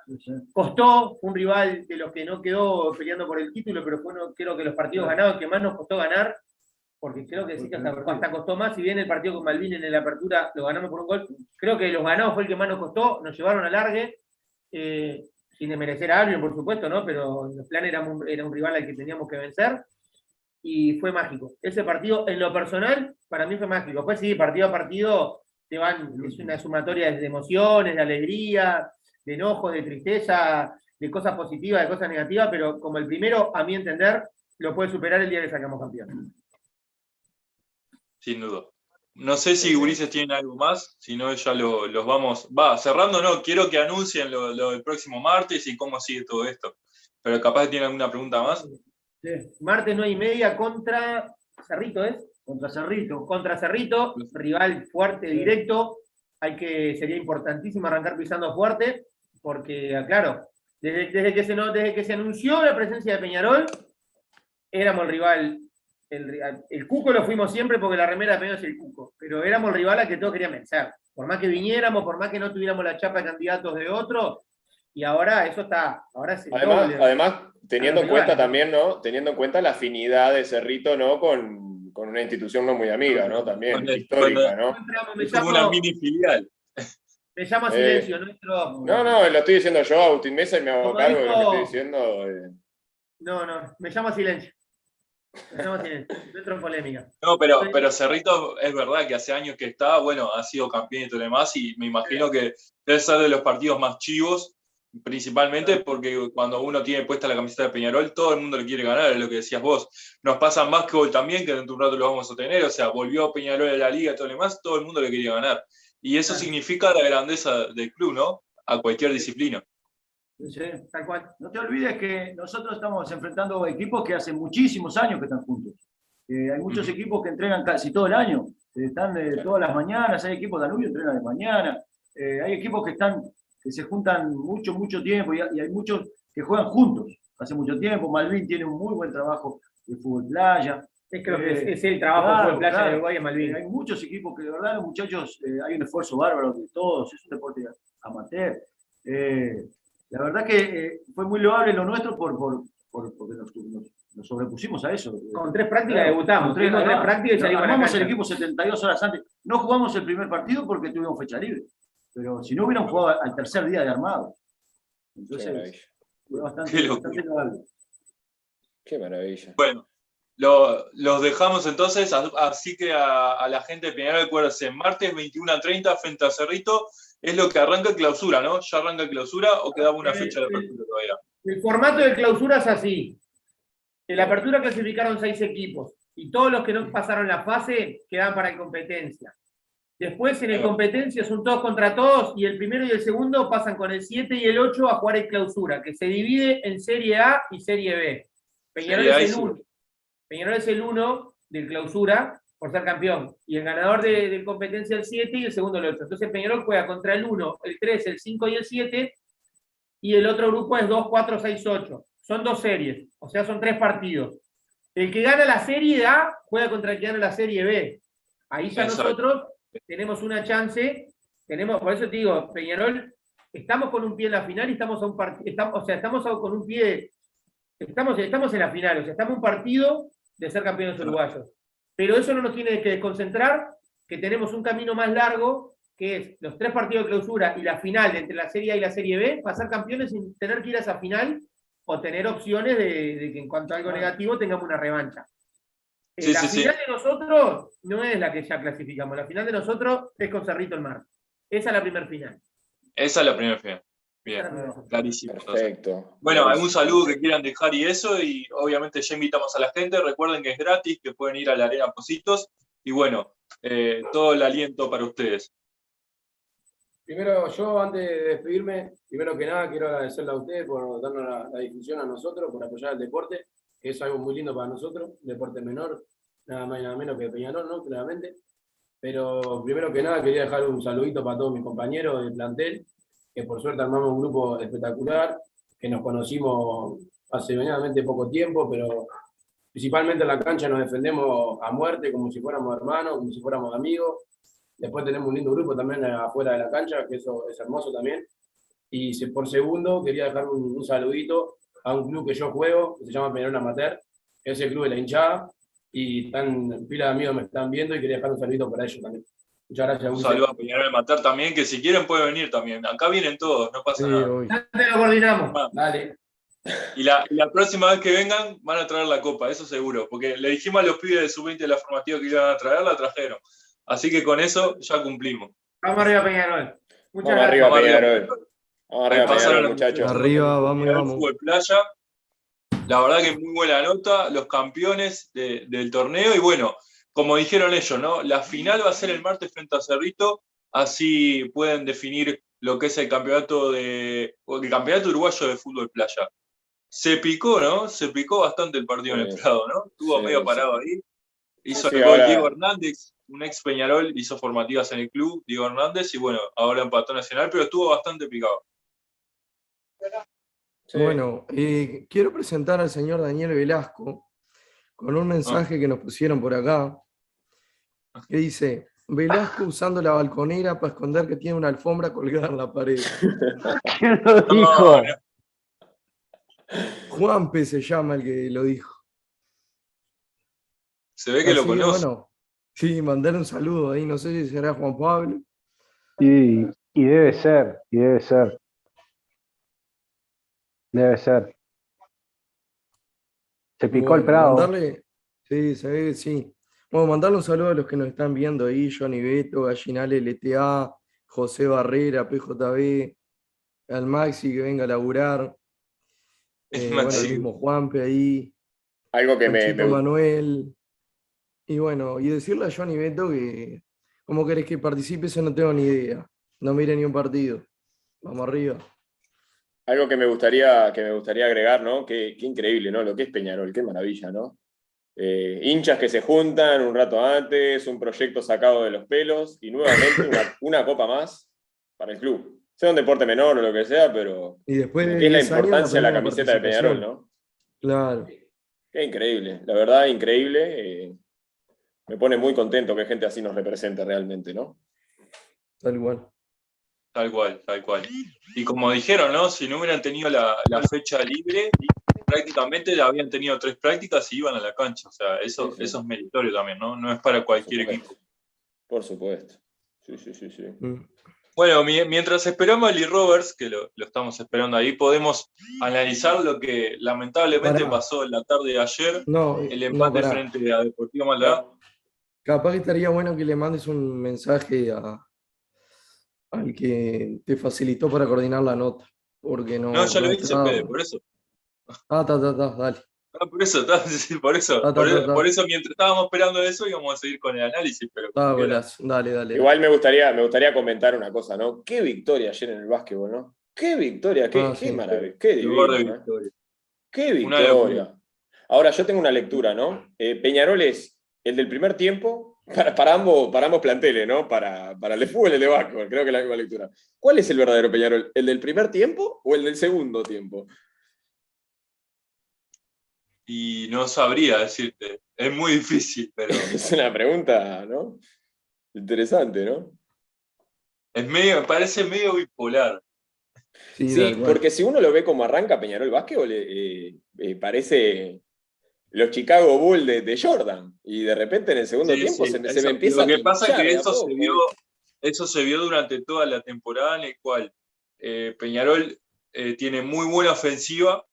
costó, fue un rival de los que no quedó peleando por el título, pero fue uno, creo que los partidos ganados que más nos costó ganar, porque creo que sí que hasta, hasta costó más, si bien el partido con Malvin en la apertura lo ganamos por un gol, creo que los ganados fue el que más nos costó, nos llevaron a largue, eh, sin desmerecer a Albion, por supuesto, ¿no? Pero el plan era un, era un rival al que teníamos que vencer, y fue mágico. Ese partido, en lo personal, para mí fue mágico. Pues sí, partido a partido, te van, es una sumatoria de emociones, de alegría, de enojos, de tristeza, de cosas positivas, de cosas negativas, pero como el primero, a mi entender, lo puede superar el día que sacamos campeón. Sin duda. No sé si Ulises tienen algo más, si no ya lo- los vamos. Va, cerrando, no, quiero que anuncien lo, lo del próximo martes y cómo sigue todo esto. Pero capaz tienen alguna pregunta más. Martes 9 y media contra Cerrito, ¿es? Contra Cerrito. Contra Cerrito, rival fuerte, directo. Hay que, sería importantísimo arrancar pisando fuerte, porque, ah, claro, desde, desde que se, desde que se anunció la presencia de Peñarol, éramos el rival. El, Cuco lo fuimos siempre porque la remera de Peñarol es el Cuco, pero éramos el rival que todos querían vencer. Por más que viniéramos, por más que no tuviéramos la chapa de candidatos de otro, y ahora eso está. Ahora se Además, doble. además teniendo en cuenta también, ¿no? Teniendo en cuenta la afinidad de Cerrito, ¿no? Con, con una institución no muy amiga, ¿no? También, el- histórica, ¿no? Entramos, me llamo, una mini filial. me llamo a Eh, silencio, nuestro. No, no, lo estoy diciendo yo, Agustín Mesa, y me hago cargo de lo que dijo- estoy diciendo. eh. No, no, me llamo a silencio. Me llamo a silencio. No polémica. No, pero, pero Cerrito es verdad que hace años que está, bueno, ha sido campeón y todo lo demás, y me imagino que debe ser de los partidos más chivos principalmente porque cuando uno tiene puesta la camiseta de Peñarol, todo el mundo le quiere ganar, es lo que decías vos. Nos pasa más que también, que dentro de un rato lo vamos a tener, o sea, volvió Peñarol a la liga y todo lo demás, todo el mundo le quería ganar. Y eso significa la grandeza del club, ¿no? A cualquier disciplina. Sí, tal cual. No te olvides que nosotros estamos enfrentando equipos que hace muchísimos años que están juntos. Eh, hay muchos equipos que entrenan casi todo el año, eh, están de todas las mañanas, hay equipos de Danubio que entrenan de mañana, eh, hay equipos que están que se juntan mucho, mucho tiempo y, hay muchos que juegan juntos hace mucho tiempo. Malvin tiene un muy buen trabajo de fútbol playa. Es, que es, el trabajo de fútbol playa de Uruguay Malvin. Hay muchos equipos que de verdad los muchachos, hay un esfuerzo bárbaro de todos, es un deporte amateur. La verdad que fue muy loable lo nuestro por, por, por porque nos, nos sobrepusimos a eso. Con tres prácticas debutamos. tres, prácticas y salimos el equipo 72 horas antes. No jugamos el primer partido porque tuvimos fecha libre. Pero si no hubieran jugado al tercer día de armado. Entonces, fue bastante, Qué bastante Qué maravilla. Bueno, lo, los dejamos entonces, así que a, la gente de Peñarol, acuérdense, martes 21 a 30 frente a Cerrito, es lo que arranca clausura, ¿no? ¿Ya arranca clausura o quedaba una fecha de apertura todavía? El formato de clausura es así. En la apertura clasificaron seis equipos y todos los que no pasaron la fase quedan para competencia. Después en el competencia son todos contra todos y el primero y el segundo pasan con el 7 y el 8 a jugar en clausura, que se divide en Serie A y Serie B. Peñarol, es el, 1. Peñarol es el 1 del clausura por ser campeón y el ganador de, de competencia el 7 y el segundo el 8. Entonces Peñarol juega contra el 1, el 3, el 5 y el 7 y el otro grupo es 2, 4, 6, 8. Son dos series, o sea, son tres partidos. El que gana la serie A juega contra el que gana la serie B. Ahí ya nosotros tenemos una chance, tenemos, por eso te digo, Peñarol, estamos con un pie en la final y estamos a un partido, o sea, estamos con un pie, estamos, estamos en la final, o sea, estamos a un partido de ser campeones uruguayos. Pero eso no nos tiene que desconcentrar, que tenemos un camino más largo, que es los tres partidos de clausura y la final entre la Serie A y la Serie B, pasar campeones sin tener que ir a esa final o tener opciones de, que en cuanto a algo negativo tengamos una revancha. Eh, la final de nosotros no es la que ya clasificamos, la final de nosotros es con Cerrito el Mar. Esa es la primera final. Esa es la primera final. Bien, clarísimo. Perfecto. Bueno, algún saludo que quieran dejar y eso, y obviamente ya invitamos a la gente. Recuerden que es gratis, que pueden ir a la Arena Positos. Y bueno, eh, todo el aliento para ustedes. Primero, yo antes de despedirme, primero que nada quiero agradecerle a ustedes por darnos la, difusión a nosotros, por apoyar el deporte, que es algo muy lindo para nosotros, deporte menor, nada más y nada menos que Peñarol, ¿no? Claramente. Pero primero que nada quería dejar un saludito para todos mis compañeros del plantel, que por suerte armamos un grupo espectacular, que nos conocimos hace medianamente poco tiempo, pero principalmente en la cancha nos defendemos a muerte, como si fuéramos hermanos, como si fuéramos amigos Después tenemos un lindo grupo también afuera de la cancha, que eso es hermoso también. Y por segundo, quería dejar un, saludito a un club que yo juego, que se llama Peñarol Amateur, que es el club de la hinchada. Y están, pila de amigos me están viendo y quería dejar un saludito para ellos también. Muchas gracias. Un saludo a Peñarol Amateur también, que si quieren pueden venir también. Acá vienen todos, no pasa nada. Ya lo coordinamos. Dale. Y la, la, próxima vez que vengan van a traer la copa, eso seguro. Porque le dijimos a los pibes de sub-20 de la formativa que iban a traer, la trajeron. Así que con eso ya cumplimos. Vamos arriba, Peñarol. Muchas vamos Arriba, Peñarol. Vamos arriba, Peñarol, muchachos. Arriba, vamos, vamos. Fútbol playa. La verdad que muy buena nota, los campeones del torneo. Y bueno, como dijeron ellos, ¿no? La final va a ser el martes frente a Cerrito. Así pueden definir lo que es el campeonato de el campeonato uruguayo de fútbol playa. Se picó, ¿no? Se picó bastante el partido en el Prado, ¿no? Estuvo medio parado ahí. Hizo el gol Diego Hernández, un ex Peñarol, hizo formativas en el club, Diego Hernández, y bueno, ahora empató Nacional, pero estuvo bastante picado. Bueno, eh, quiero presentar al señor Daniel Velasco con un mensaje que nos pusieron por acá, que dice, Velasco usando la balconera para esconder que tiene una alfombra colgada en la pared. ¿Quién lo dijo? Juanpe se llama el que lo dijo. Se ve que lo conoce. bueno, sí, mandar un saludo ahí, no sé si será Juan Pablo. Y, y debe ser, y debe ser. Debe ser. Se picó el Prado. Mandarle, sí, se ve, sí. Bueno, mandarle un saludo a los que nos están viendo ahí, Johnny Beto, Gallinale LTA, José Barrera, PJB, al Maxi que venga a laburar. El Eh, bueno, el mismo Juanpe ahí. Algo que me- Manuel. Y bueno, y decirle a Johnny Beto que cómo querés que participe, eso no tengo ni idea. No mire ni un partido. Vamos arriba. Algo que me gustaría, que me gustaría agregar, ¿no? Qué, qué increíble, ¿no? Lo que es Peñarol, qué maravilla, ¿no? Eh, hinchas que se juntan un rato antes, un proyecto sacado de los pelos y nuevamente una, una copa más para el club. Sea un deporte menor o lo que sea, pero Y después de es la 10 años, importancia de la camiseta de Peñarol. ¿no? Claro. Qué increíble, la verdad, increíble. eh, me pone muy contento que gente así nos represente realmente, ¿no? Tal cual. Tal cual, tal cual. Y como dijeron, ¿no? Si no hubieran tenido la, la fecha libre, prácticamente ya habían tenido tres prácticas y iban a la cancha. O sea, eso, Sí, sí. eso es meritorio también, ¿no? No es para cualquier Por equipo. Por supuesto. Sí, sí, sí, sí. Mm. Bueno, mi- mientras esperamos a Lee Roberts, que lo, lo estamos esperando ahí, podemos analizar lo que lamentablemente Pará. pasó en la tarde de ayer, No, el empate frente a Deportivo Maldonado. Capaz que estaría bueno que le mandes un mensaje a, al que te facilitó para coordinar la nota. Porque no. No, ya lo hice, está- Fede, por eso. Ah, ta, ta, ta, dale. Ah, por eso, está, sí, por eso, Ah, ta, por, ta, eso- ta. por eso mientras estábamos esperando eso íbamos a seguir con el análisis, pero Ah. Dale, dale. Igual me gustaría, me gustaría comentar una cosa, ¿no? Qué victoria ayer en el básquetbol, ¿no? Qué victoria, qué, Ah, qué sí. maravilla, qué de divino, ¿eh? victoria. Qué victoria. Ahora, yo tengo una lectura, ¿no? Eh, Peñarol es el del primer tiempo para, para ambos, para ambos planteles, ¿no? Para, para el de fútbol y el de básquetbol, creo que es la misma lectura. ¿Cuál es el verdadero Peñarol? ¿El del primer tiempo o el del segundo tiempo? Y no sabría decirte, es muy difícil, pero Es una pregunta, ¿no? Interesante, ¿no? es medio, me parece medio bipolar. Sí, Sí, porque si uno lo ve como arranca Peñarol Básquetbol, eh, eh, eh, parece los Chicago Bulls de, de Jordan. Y de repente en el segundo Sí, tiempo sí, se, me- se eso. me empieza Lo que a pasa es que a eso se vio, eso se vio durante toda la temporada en el cual eh, Peñarol eh, tiene muy buena ofensiva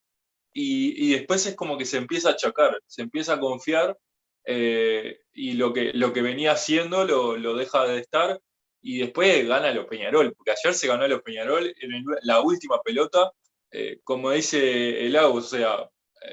y, y después es como que se empieza a achacar, se empieza a confiar eh, y lo que, lo que venía haciendo lo, lo deja de estar y después gana los Peñarol, porque ayer se ganó a los Peñarol en el- la última pelota, eh, como dice el o sea,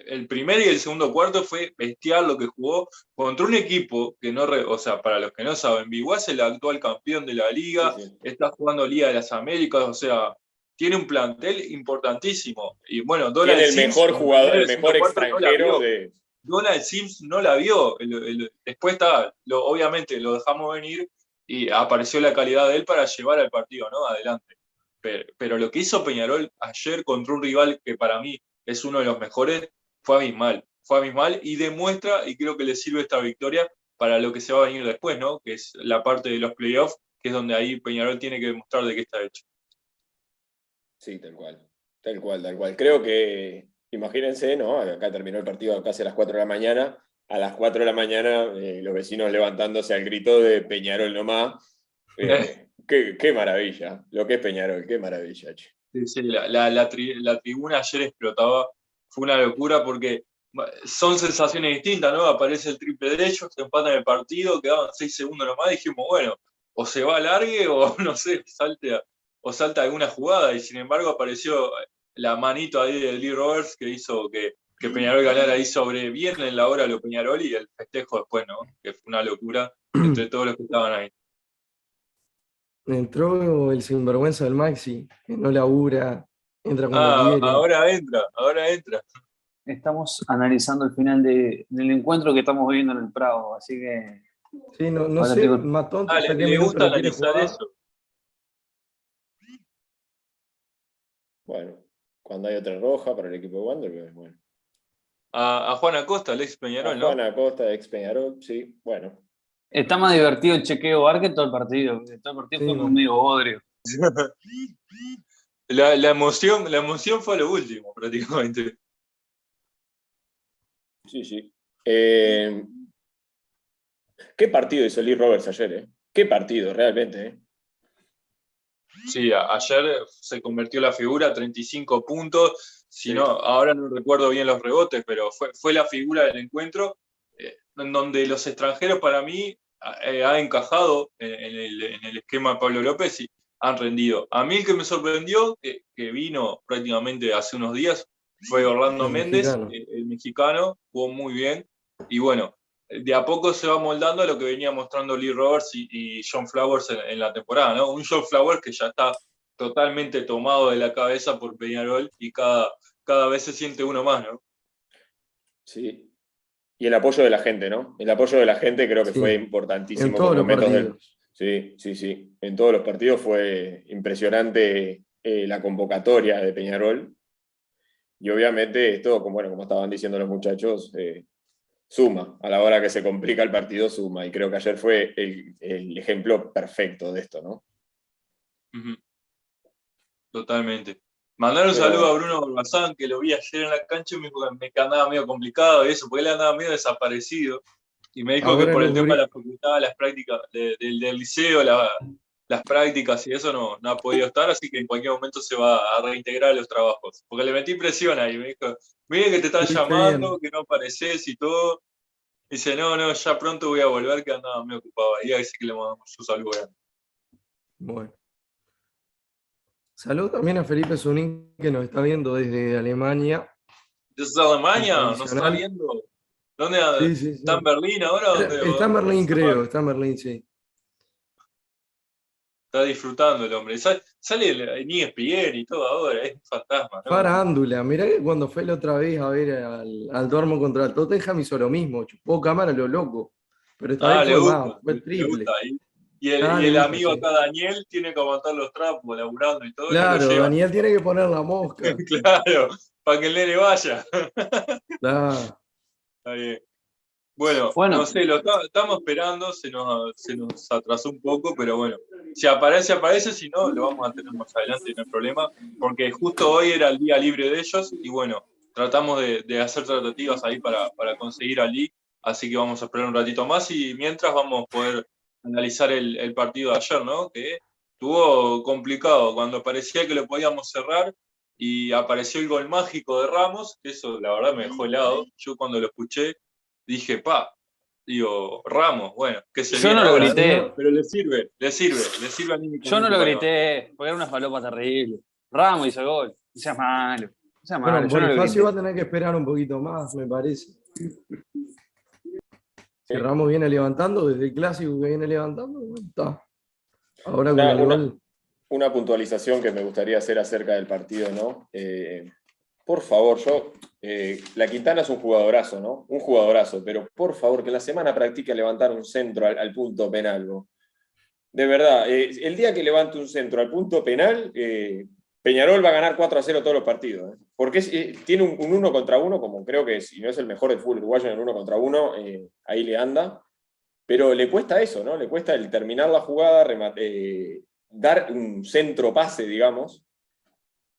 el primer y el segundo cuarto fue bestial lo que jugó contra un equipo que no, o sea, para los que no saben, Biguá es el actual campeón de la liga, Sí, sí. está jugando Liga de las Américas, o sea, tiene un plantel importantísimo. Y bueno, Tiene Donald el Sims, mejor jugador, el el mejor no extranjero vio. de. Donald Sims no la vio. El- el- después está, lo, obviamente lo dejamos venir y apareció la calidad de él para llevar al partido, ¿no? Adelante. Pero, pero lo que hizo Peñarol ayer contra un rival que para mí es uno de los mejores fue abismal. Fue abismal y demuestra, y creo que le sirve esta victoria para lo que se va a venir después, ¿no? Que es la parte de los playoffs, que es donde ahí Peñarol tiene que demostrar de qué está hecho. Sí, tal cual. Tal cual, tal cual. Creo que, imagínense, ¿no? Acá terminó el partido casi a las 4 de la mañana. A las 4 de la mañana, eh, los vecinos levantándose al grito de Peñarol nomás. Eh, qué, qué maravilla. Lo que es Peñarol, qué maravilla, che. Sí, sí, la, la- la tri- la tribuna ayer explotaba, fue una locura porque son sensaciones distintas, ¿no? Aparece el triple de ellos, se empatan el partido, quedaban seis segundos nomás, y dijimos, bueno, o se va largue o no sé, salte o salta alguna jugada, y sin embargo apareció la manito ahí de Lee Roberts que hizo que, que Peñarol ganara ahí sobre bien en la hora lo Peñarol y el festejo después, ¿no? Que fue una locura entre todos los que estaban ahí. Entró el sinvergüenza del Maxi, que no labura, entra cuando Ah, quiere. ahora entra, ahora entra. Estamos analizando el final de- del encuentro que estamos viviendo en el Prado, así que Sí, no, no sé, tengo- Matón, Ah, le, le gusta analizar eso. Bueno, cuando hay otra roja para el equipo de Wander, pues, bueno. A, a Juan Acosta, el ex Peñarol, ¿no? Juan Acosta, ex Peñarol, sí, bueno. está más divertido el chequeo bar que todo el partido. porque Todo el partido Sí, fue medio bodrio. La, la emoción, la emoción fue lo último, prácticamente. Sí, sí. Eh, ¿Qué partido hizo Lee Roberts ayer, eh? ¿Qué partido, realmente, eh? Sí, a- ayer se convirtió la figura, 35 puntos. Si Sí. no, ahora no recuerdo bien los rebotes, pero fue, fue la figura del encuentro, eh, en donde los extranjeros para mí ha, eh, encajado en, en el, en el esquema de Pablo López y, han rendido. A mí el que me sorprendió, que, que vino prácticamente hace unos días, fue Orlando El Méndez, mexicano. el, el mexicano, jugó muy bien. Y bueno, de a poco se va moldando a lo que venía mostrando Lee Roberts y, y John Flowers en, en la temporada, ¿no? Un John Flowers que ya está totalmente tomado de la cabeza por Peñarol y cada, cada vez se siente uno más, ¿no? Sí. Y el apoyo de la gente, ¿no? El apoyo de la gente creo que Sí. fue importantísimo. En todos por los momentos del-. Sí, sí, sí. En todos los partidos fue impresionante eh, la convocatoria de Peñarol. Y obviamente esto, como, bueno, como estaban diciendo los muchachos, eh, suma. A la hora que se complica el partido, suma. Y creo que ayer fue el, el ejemplo perfecto de esto, ¿no? Totalmente. Mandar un Pero- saludo a Bruno Bazán, que lo vi ayer en la cancha y me dijo que me andaba medio complicado y eso, porque él andaba medio desaparecido. Y me dijo que por el tema de la facultad, las prácticas de- del- del liceo, la- las prácticas y eso no, no ha podido estar, así que en cualquier momento se va a reintegrar a los trabajos. Porque le metí presión ahí, me dijo, miren que te están llamando, que no apareces y todo. Dice, no, no, ya pronto voy a volver, que andaba medio ocupado ahí, así que le mandamos su saludo grande. Bueno. Saludo también a Felipe Zunín, que nos está viendo desde Alemania. ¿Desde Alemania? ¿Nos está viendo? ¿Dónde Sí, sí, sí. ¿Está en Berlín ahora? ¿Dónde- Está en Berlín, creo. Está en Berlín, sí. Está disfrutando el hombre. Sale, sale en ESPN y todo ahora, es un fantasma. ¿no? Farándula. Mirá que cuando fue la otra vez a ver al, al Dortmund contra el Tottenham hizo lo mismo. Chupó cámara lo loco. Pero esta Ah, vez fue más, triple. Y, el, Ah, y el amigo acá, Daniel, tiene que aguantar los trapos, laburando y todo. Claro. Daniel tiene que poner la mosca. claro, para que el nene vaya. Claro. Está bien. Bueno, Bueno. no sé, lo estamos esperando, se nos, se nos atrasó un poco, pero bueno, si aparece, aparece, si no, lo vamos a tener más adelante, no hay problema, porque justo hoy era el día libre de ellos y bueno, tratamos de, de hacer tratativas ahí para, para conseguir a Lee, así que vamos a esperar un ratito más y mientras vamos a poder analizar el, el partido de ayer, ¿no? Que estuvo complicado, cuando parecía que lo podíamos cerrar y apareció el gol mágico de Ramos, que eso la verdad me dejó helado, yo cuando lo escuché dije, pa, digo, Ramos, bueno, que se Yo no lo grité. Pero le sirve, le sirve, le sirve anímicamente Yo no lo grité, porque era una falopa terrible. Ramos hizo el gol. No seas malo. No seas malo. Bueno, yo no lo Bonifacio va a tener que esperar un poquito más, me parece. Si Ramos viene levantando, desde el clásico que viene levantando, bueno, está. Ahora con Una- el una- gol. Una puntualización que me gustaría hacer acerca del partido, ¿no? Eh, por favor, yo, eh, la Quintana es un jugadorazo, ¿no? Un jugadorazo, pero por favor, que la semana practique levantar un centro al, punto penal. ¿no? De verdad, eh, el día que levante un centro al punto penal, Peñarol va a ganar 4 a 0 todos los partidos. Porque tiene un, un uno contra uno, como creo que si no es el mejor del fútbol uruguayo en el uno contra uno, ahí le anda. Pero le cuesta eso, ¿no? Le cuesta el terminar la jugada, remate- dar un centro pase, digamos.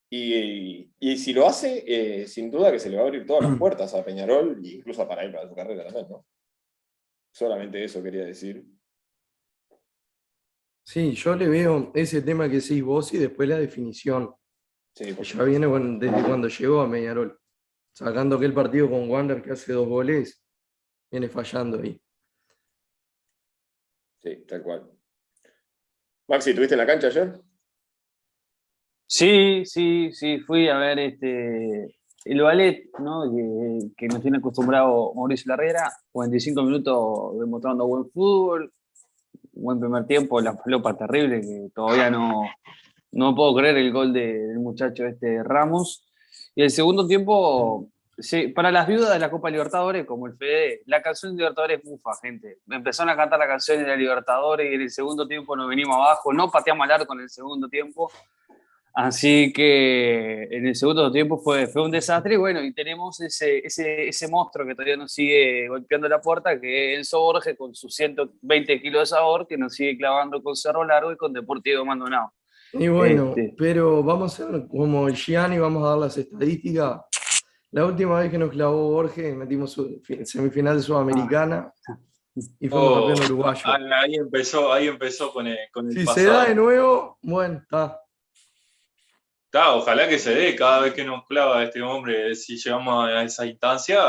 Y, y si lo hace, eh, sin duda que se le va a abrir todas las puertas a Peñarol, e incluso para él, para su carrera también, ¿no? Solamente eso quería decir. Sí, yo le veo ese tema que decís vos y después la definición. Sí, ya viene desde cuando llegó a Peñarol. Sacando aquel partido con Wander que hace dos goles, viene fallando ahí. Sí, tal cual. Maxi, ¿tuviste en la cancha ayer? Sí, sí, sí, fui a ver este el ballet, ¿no? Que, que nos tiene acostumbrado Mauricio Larrera, 45 minutos demostrando buen fútbol, buen primer tiempo, la falopa terrible, que todavía no, no puedo creer el gol de- del muchacho este Ramos. Y el segundo tiempo, sí, para las viudas de la Copa Libertadores, como el Fede, la canción de Libertadores es mufa, gente. Empezaron a cantar la canción de la Libertadores y en el segundo tiempo nos venimos abajo, no pateamos al arco en el segundo tiempo. Así que en el segundo tiempo fue, fue un desastre y bueno, y tenemos ese, ese, ese monstruo que todavía nos sigue golpeando la puerta, que es Enzo Borges con sus 120 kilos de sabor, que nos sigue clavando con Cerro Largo y con Deportivo Maldonado. Y bueno, Este. pero vamos a hacer como Gianni, vamos a dar las estadísticas. La última vez que nos clavó Borges, metimos su- fi- semifinal de Sudamericana y fuimos Oh, campeón uruguayo. ahí empezó, ahí empezó con el, con el Si se da de nuevo, bueno, está. Está, ojalá que se dé cada vez que nos clava este hombre, si llegamos a esa instancia,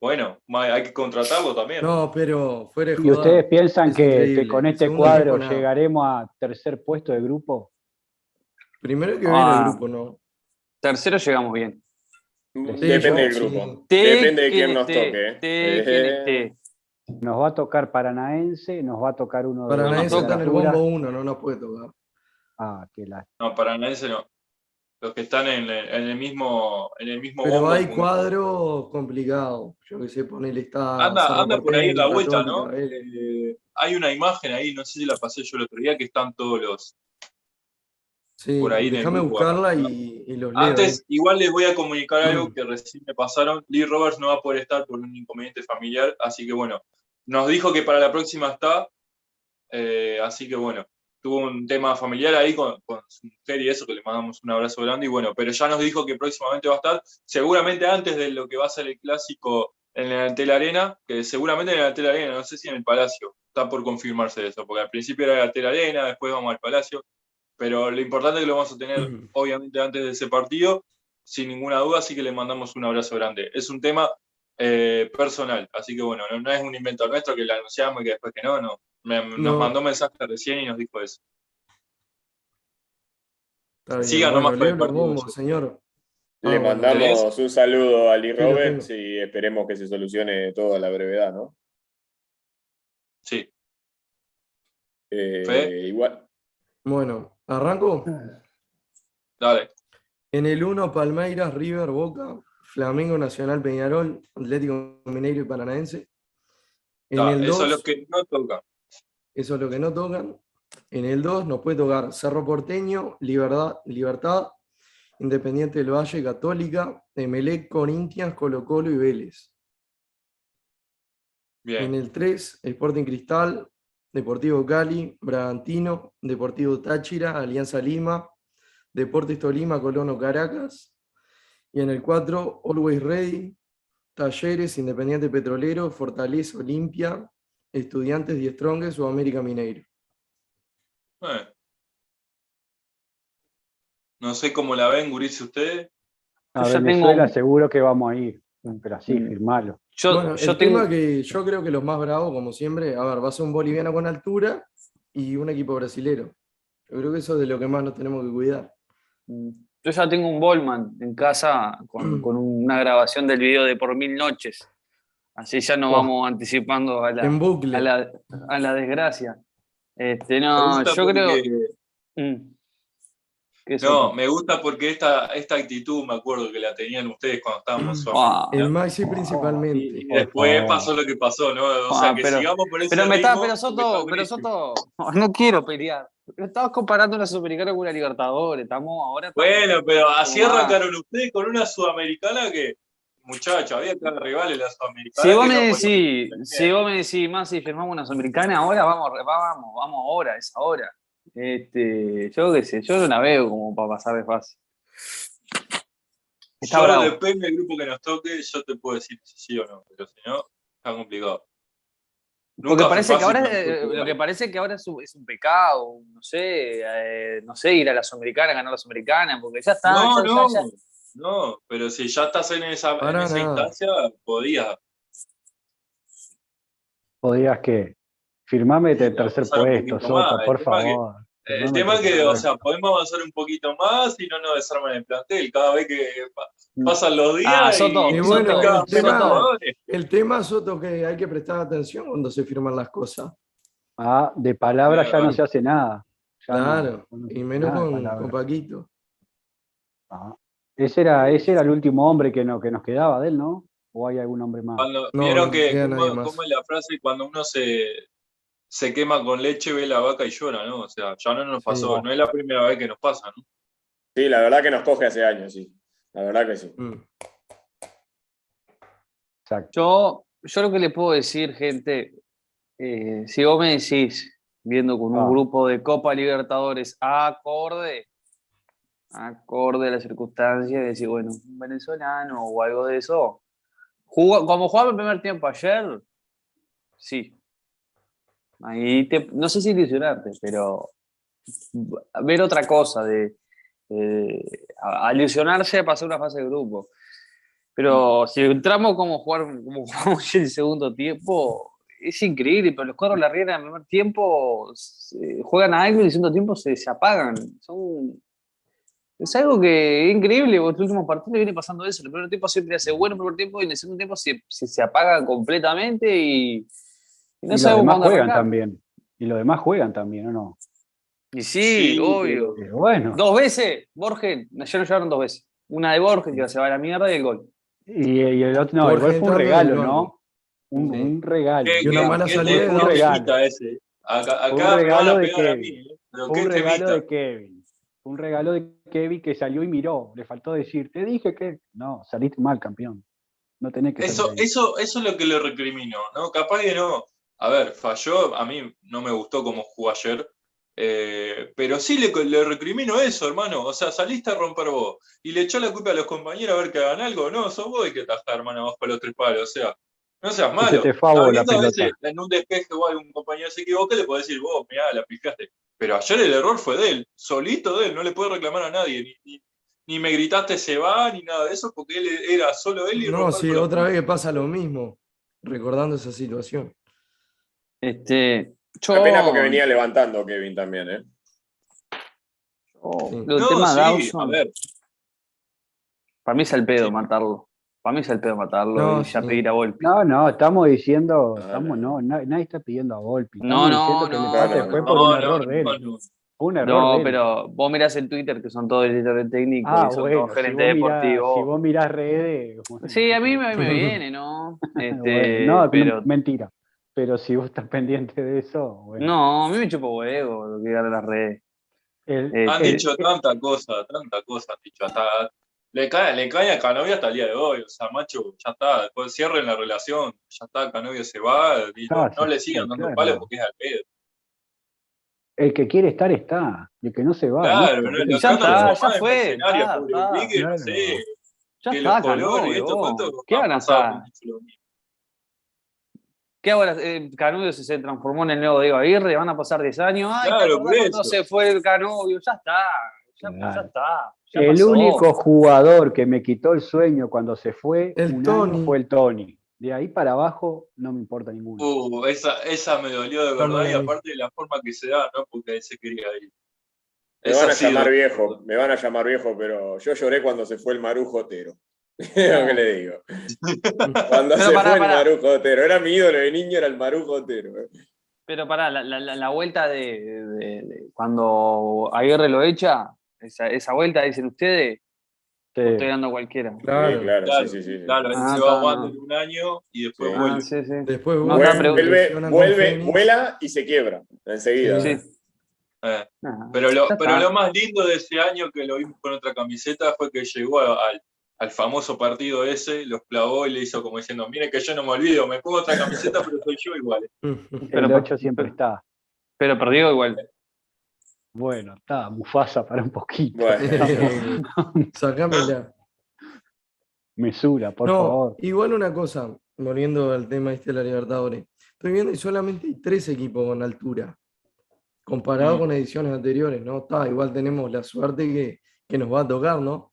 bueno, hay que contratarlo también. No, pero fuera de ¿Y ustedes piensan es que, con este Segundo cuadro llegaremos a tercer puesto de grupo? Primero hay que ver Ah. el grupo, ¿no? Tercero llegamos bien. Depende yo- del grupo. Depende de quién nos toque. ¿eh? Eh. Nos va a tocar Paranaense, nos va a tocar uno de Paranaense está en el bombo 1, no nos puede tocar. Ah, qué la... No, Paranaense no. Los que están en el, en el mismo, en el mismo Pero bombo, hay punto. cuadros complicados. Yo que sé, ponele está. Anda, anda por ahí en la vuelta, ¿no? Eh, hay una imagen ahí, no sé si la pasé yo el otro día, que están todos los. Sí, por ahí déjame buscarla y, y los leo. Antes, igual les voy a comunicar algo Mm. que recién me pasaron. Lee Roberts no va a poder estar por un inconveniente familiar, así que bueno, nos dijo que para la próxima está, eh, así que bueno, tuvo un tema familiar ahí con, con su mujer y eso, que le mandamos un abrazo grande, y bueno, pero ya nos dijo que próximamente va a estar, seguramente antes de lo que va a ser el clásico en el Antel Arena, que seguramente en el Antel Arena, no sé si en el Palacio, está por confirmarse eso, porque al principio era el Antel Arena, después vamos al Palacio, pero lo importante es que lo vamos a tener Mm. obviamente antes de ese partido, sin ninguna duda, así que le mandamos un abrazo grande. Es un tema eh, personal, así que bueno, no, no es un invento nuestro que lo anunciamos y que después que no, no. Me- No. Nos mandó mensaje recién y nos dijo eso. Sigan bueno, nomás con el partido, señor. Le Ah, bueno, mandamos un saludo a Lee Roberts y esperemos que se solucione todo a la brevedad, ¿no? Sí. Eh, igual. Bueno, ¿arranco? Dale. En el 1, Palmeiras, River, Boca, Flamengo, Nacional, Peñarol, Atlético Mineiro y Paranaense. En Ta, el 2, eso es lo que no toca. Eso es lo que no tocan. En el 2 nos puede tocar Cerro Porteño, Libertad, Libertad Independiente del Valle, Católica, Emelec, Corinthians, Colo Colo y Vélez. En Bien. el 3, Sporting Cristal, Deportivo Cali, Bragantino, Deportivo Táchira, Alianza Lima, Deportes Tolima, Colono Caracas. Y en el 4, Always Ready, Talleres, Independiente Petrolero, Fortaleza, Olimpia, Estudiantes y Strongest o América Mineiro. Eh. No sé cómo la ven, gurice, ustedes. A Yo Venezuela tengo- seguro que vamos a ir, pero así, Mm. firmalo. Yo, bueno, yo el tengo. tema que yo creo que los más bravos, como siempre, a ver, va a ser un boliviano con altura y un equipo brasilero. Yo creo que eso es de lo que más nos tenemos que cuidar. Mm, Yo ya tengo un Bolman en casa con, con una grabación del video de Por Mil Noches. Así ya nos Oh. vamos anticipando a la, En bucle. a la, a la desgracia. Este, no, yo creo. Mm. ¿Qué es No, me gusta porque esta, esta actitud me acuerdo que la tenían ustedes cuando estábamos Ah, El Maxi Y principalmente. después pasó lo que pasó, ¿no? O Ah, sea, que pero- sigamos por ese Pero me está, ritmo, pero Soto, pero. Soto, no quiero pelear. Estabas comparando una Sudamericana con una Libertadores. Estamos ahora. estamos- Bueno, pero así Ah. arrancaron ustedes con una sudamericana que, muchacho, había que darle rivales la sudamericana. Si vos me no decís, podían- si vos me decís más si firmamos una Sudamericana, ahora vamos, vamos, vamos ahora, es ahora. Este, yo qué sé, yo no la veo como para pasar de fase. Está Yo, bravo. depende del grupo que nos toque, yo te puedo decir si sí o no, pero si no, está complicado. Porque Nunca fue parece que fácil ahora, eh, lo que parece que ahora es un, es un pecado, no sé, eh, no sé, ir a la Sudamericana, ganar la Sudamericana, porque ya está. No, ya- no, ya- no, pero si ya estás en esa, en esa instancia, podías. Podías que firmame de Sí, tercer puesto, Sota, más, por el que- favor. El tema es que, o sea, podemos avanzar un poquito más y no nos desarman el plantel cada vez que pa- pasan los días. Ah, Soto, y, Y bueno, Soto, cada el tema- jugadores. El tema, Soto, que hay que prestar atención cuando se firman las cosas. Ah, de palabra ya no se hace nada. Ya Claro, no y menos con, Paquito. Ah. Ese era, ese era el último hombre que, no, que nos quedaba de él, ¿no? ¿O hay algún hombre más? Cuando, No, Vieron que, queda nadie ¿cómo, más. cómo es la frase? Cuando uno se, se quema con leche, ve la vaca y llora, ¿no? O sea, ya no nos pasó, Sí. no es la primera vez que nos pasa, ¿no? Sí, la verdad que nos coge hace años, sí. La verdad que sí. Mm. Exacto. Yo, yo lo que le puedo decir, gente, eh, si vos me decís, viendo con un Ah. grupo de Copa Libertadores acorde, acorde a las circunstancias, decir, bueno, un venezolano o algo de eso, jugó, como jugaba el primer tiempo ayer, sí. Ahí te- no sé si ilusionarte, pero ver otra cosa, de, a ilusionarse a pasar una fase de grupo. Pero si entramos como jugar como jugamos en el segundo tiempo, es increíble, pero los cuadros de la Riera en el primer tiempo juegan a algo y en el segundo tiempo se, se apagan. Son, Es algo que es increíble, porque los últimos partidos viene pasando eso. El primer tiempo siempre hace bueno el primer tiempo y en el segundo tiempo se, se, se apaga completamente y no y los demás juegan arrancar. también. Y los demás juegan también, ¿o no? Y sí, Sí, obvio. Pero bueno. Dos veces, Borges, ya no llegaron dos veces. Una de Borges que se va a la mierda y el gol. Y, y el otro, no, el gol fue un regalo, ¿no? Un, Sí. un regalo. Y una mala salida un qué regalo. ese. Acá, acá de Kevin. mí, ¿eh? Un regalo de Kevin. Fue un regalo de Kevin que salió y miró. Le faltó decir, te dije que. No, saliste mal, campeón. No tenés que Eso, eso, eso es lo que le recrimino, ¿no? Capaz que no. A ver, falló, a mí no me gustó cómo jugó ayer, eh, pero sí le, le recrimino eso, hermano. O sea, saliste a romper vos y le echó la culpa a los compañeros a ver que hagan algo. No, sos vos el que tajá, hermano, abajo de los tres palos. O sea, no seas malo. se te la a veces pelota. en un despeje o algún compañero se equivoca, le podés decir, vos, mirá, la pifiaste. Pero ayer el error fue de él, solito de él, no le puede reclamar a nadie. Ni, ni, ni me gritaste se va, ni nada de eso, porque él era solo él y No, sí, otra vez que pasa lo mismo, recordando esa situación. Este, yo, Qué pena porque venía levantando Kevin también, ¿eh? yo- Sí. No, sí, a Dawson, ver, para mí es el pedo Sí. matarlo. Para mí es el pedo matarlo No, y ya sí. pedir a Volpi. No, no, estamos diciendo, estamos, no. no, na- nadie está pidiendo a Volpi. No, no, no, fue por un error de él. no, un error pero vos mirás el Twitter que son todos directores técnicos Ah, y son bueno, todos si gerentes vos, mirás, deportivos. si vos mirás redes. bueno, Sí, a mí, me- viene, ¿no? Este, bueno, no, pero mentira. Pero si vos estás pendiente de eso, bueno. no, a mí me chupo huevo lo que gana las redes. El- Eh, Han dicho tanta cosa, tanta cosa han dicho. Hasta le cae, le cae a Canovia hasta el día de hoy. O sea, macho, ya está. Después cierren la relación. Ya está, Canovia se va. Y no, le sigan dando claro. palos porque es al pedo. el que quiere estar está. Y el que no se va. Claro, no, Ya lo está, ya fue, mercenario, está, Claro. sé. Ya que está, los colores esto. ¿cuánto ¿Qué van a hacer? ¿Qué ahora? Eh, se, se transformó en el nuevo Diego Aguirre, van a pasar 10 años. Ay, ¿te Claro, eso. se fue el Canovio, ya está. Ya, Claro. ya está. ya El pasó. único jugador que me quitó el sueño cuando se fue El un Tony. año fue el Tony. De ahí para abajo no me importa ninguno. Uh, esa, esa me dolió de verdad y aparte de la forma que se da, ¿no? Porque él se quería ir. Me van a llamar viejo, me van a llamar viejo, pero yo lloré cuando se fue el Marujo Otero. Es lo que le digo. Cuando Pero se pará, fue el. Marujo Otero. Era mi ídolo de niño, era el Marujo Otero. Pero pará, la, la- la- vuelta de, de- de- cuando Aguirre lo echa, esa, esa vuelta, dicen ustedes, Sí. estoy dando cualquiera. Claro. Sí, claro, Claro, sí, sí. Claro, Ah, se va aguando un año y después Sí. vuelve. Ah, sí, sí. Después No, vuelve, Vuelve, vuelve, vuela y se quiebra enseguida. Eh, Ah, Pero, lo, pero lo más lindo de ese año que lo vimos con otra camiseta fue que llegó al, al famoso partido ese, los clavó y le hizo como diciendo, mire que yo no me olvido, me pongo otra camiseta, pero soy yo igual. Pero el por- 8 siempre está. Pero perdió igual. Bueno, está Mufasa para un poquito. Bueno, Sacámela. Mesura, por no, favor. igual una cosa, volviendo al tema este de la Libertadores. Estoy viendo y solamente hay tres equipos con altura, comparado Mm. con ediciones anteriores, ¿no? Está, igual tenemos la suerte que, que nos va a tocar, ¿no?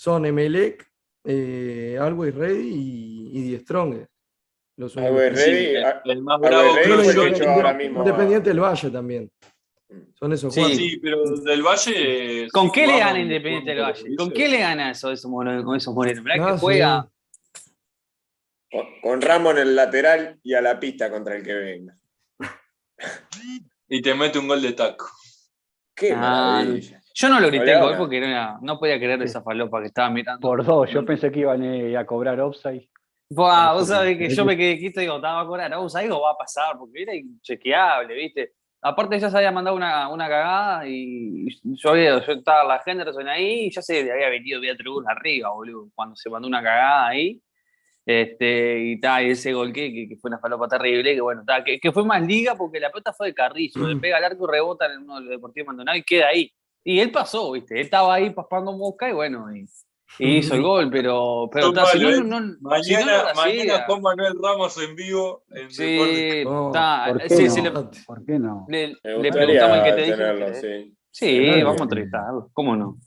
Son Emelec, eh, Always Ready y, y Die Strongest. Los Always Ready, el, ah, el más bravo Independiente del Valle también. Son esos Sí. cuatro. Sí, pero del Valle. ¿Con qué le gana Independiente del Valle? ¿Con qué le gana eso, esos con esos morenos? ¿Verdad Ah, que juega? con, con Ramos en el lateral y a la pista contra el que venga. Y te mete un gol de taco. Qué Ah, maravilla. Yo no lo grité gol porque no, era- no podía creer esa falopa que estaba mirando. Por dos, yo pensé que iban eh, a cobrar offside. Buah, vos sabés que yo me quedé quieto y digo, estaba a cobrar, vos algo va a pasar, porque era inchequeable, ¿viste? Aparte ya se había mandado una, una cagada y yo, había, yo estaba la Henderson ahí y ya se había venido Beatriz arriba, boludo, cuando se mandó una cagada ahí. Este, y, ta, y ese gol que, que, fue una falopa terrible, que bueno, ta, que, que fue más liga porque la pelota fue de Carrizo, le pega al arco y rebota en uno de los deportivos Maldonado y queda ahí. Y él pasó, ¿viste? Él estaba ahí paspando mosca y bueno, y, y hizo el gol, pero, pero Son ta, si no, malos, no, ¿eh? no- si no, Mañana, con Manuel Ramos en vivo en. Sí, ta, ¿por qué sí, no? sí, le, ¿Por qué no? le- preguntamos el que te tenerlo, sí. Vamos a entrevistarlo, ¿cómo no?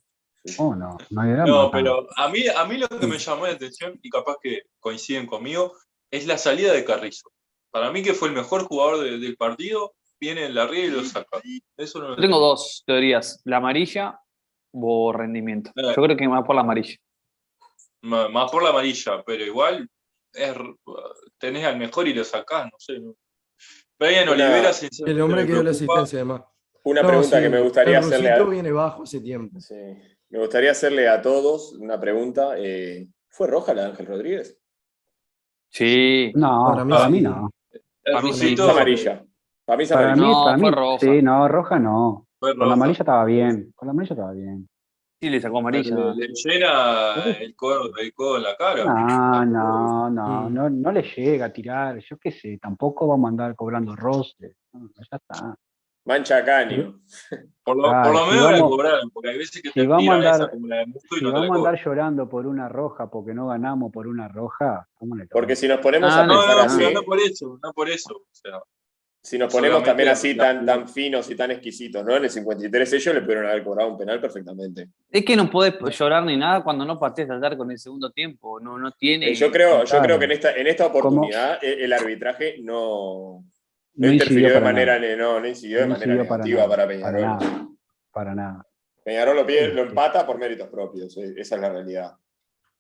Oh, no, no hay drama. No, pero a mí, a mí lo que me llamó la atención, y capaz que coinciden conmigo, es la salida de Carrizo. Para mí que fue el mejor jugador de- del partido, viene en la ría y lo saca. Eso no lo Yo tengo dos teorías. La amarilla, hubo rendimiento. Eh. Yo creo que más por la amarilla. Ma- Más por la amarilla, pero igual es tenés al mejor y lo sacás, no sé. Olivera, El hombre que dio la asistencia además. Una No, pregunta sí, que me gustaría el hacerle a, viene bajo hace tiempo. sí, me gustaría hacerle a todos una pregunta. eh, ¿Fue roja la de Ángel Rodríguez? Sí. No, Para para mí mí, sí. no. El A mí sí, Es Rusito amarilla. Para mí Para mí, No, para fue mí, roja. sí, no, roja no. fue Con la amarilla estaba bien. Con la amarilla estaba bien. Sí, le sacó amarilla. Le, le llena el codo, el codo en la cara. No, no, no, Mm. no, no le llega a tirar. Yo qué sé, tampoco vamos a andar cobrando roces. No, ya está. Mancha caño. Por lo, Claro, por lo si menos la vamos- cobraron, porque hay veces que si te vamos a andar- esa como la de Musto y Si no vamos a andar llorando por una roja porque no ganamos por una roja, ¿cómo le Porque si nos ponemos Ah, a no, No, pensar no, así, pero no por eso, no por eso. O sea, si nos ponemos solamente también así la- tan, tan finos y tan exquisitos, ¿no? En el 53 ellos le pudieron haber cobrado un penal perfectamente. Es que no podés llorar ni nada cuando no partís al arco en el segundo tiempo. No, no tiene. Eh, yo creo, yo claro. creo que en esta, en esta oportunidad el, el arbitraje no, no no interfirió de manera, no, no incidió de No manera para negativa nada, para Para Peñarol. nada. Para nada. Peñarol lo, pide- lo Sí. empata por méritos propios, eh, esa es la realidad.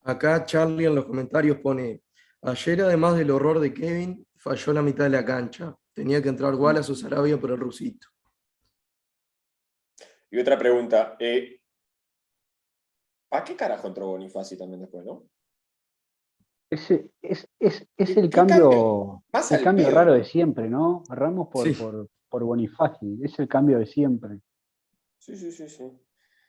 Acá Charlie en los comentarios pone, ayer además del horror de Kevin, falló la mitad de la cancha. Tenía que entrar Wallace o Sarabia por el rusito. Y otra pregunta, eh, ¿a qué carajo entró Bonifaci también después, no? Es, es, es ¿Qué- el cambio, cambio? Más el cambio pedo. raro de siempre, ¿no? Ramos por, Sí. por, por Bonifaci. Es el cambio de siempre. Sí, sí, sí, sí.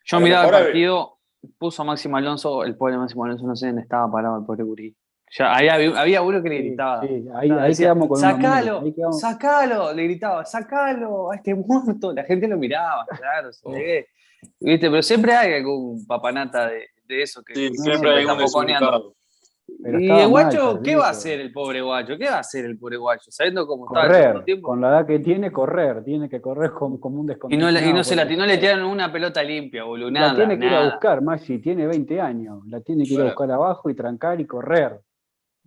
Yo miraba el partido, puso a Máximo Alonso, el pobre Máximo Alonso, no sé dónde estaba parado el pobre Gurí. Ya, ahí había, había uno que le gritaba. sí, ahí, Ah, ahí decía, quedamos con Sacalo, ahí quedamos- sacalo, le gritaba, sacalo, a este muerto. La gente lo miraba, claro, Oh. ¿Viste? Pero siempre hay algún papanata de, de eso que sí, siempre hay está. Pero Y el mal, guacho, ¿qué va a hacer el pobre guacho? ¿Qué va a hacer el pobre guacho? Sabiendo cómo está el Correr, tiempo. con la edad que tiene, correr. Tiene que correr como, como un Y no, y no se la porque no le tiraron una pelota limpia, boludo. La tiene que ir a buscar, Maxi. Tiene 20 años. La tiene que ir a buscar abajo y trancar y correr.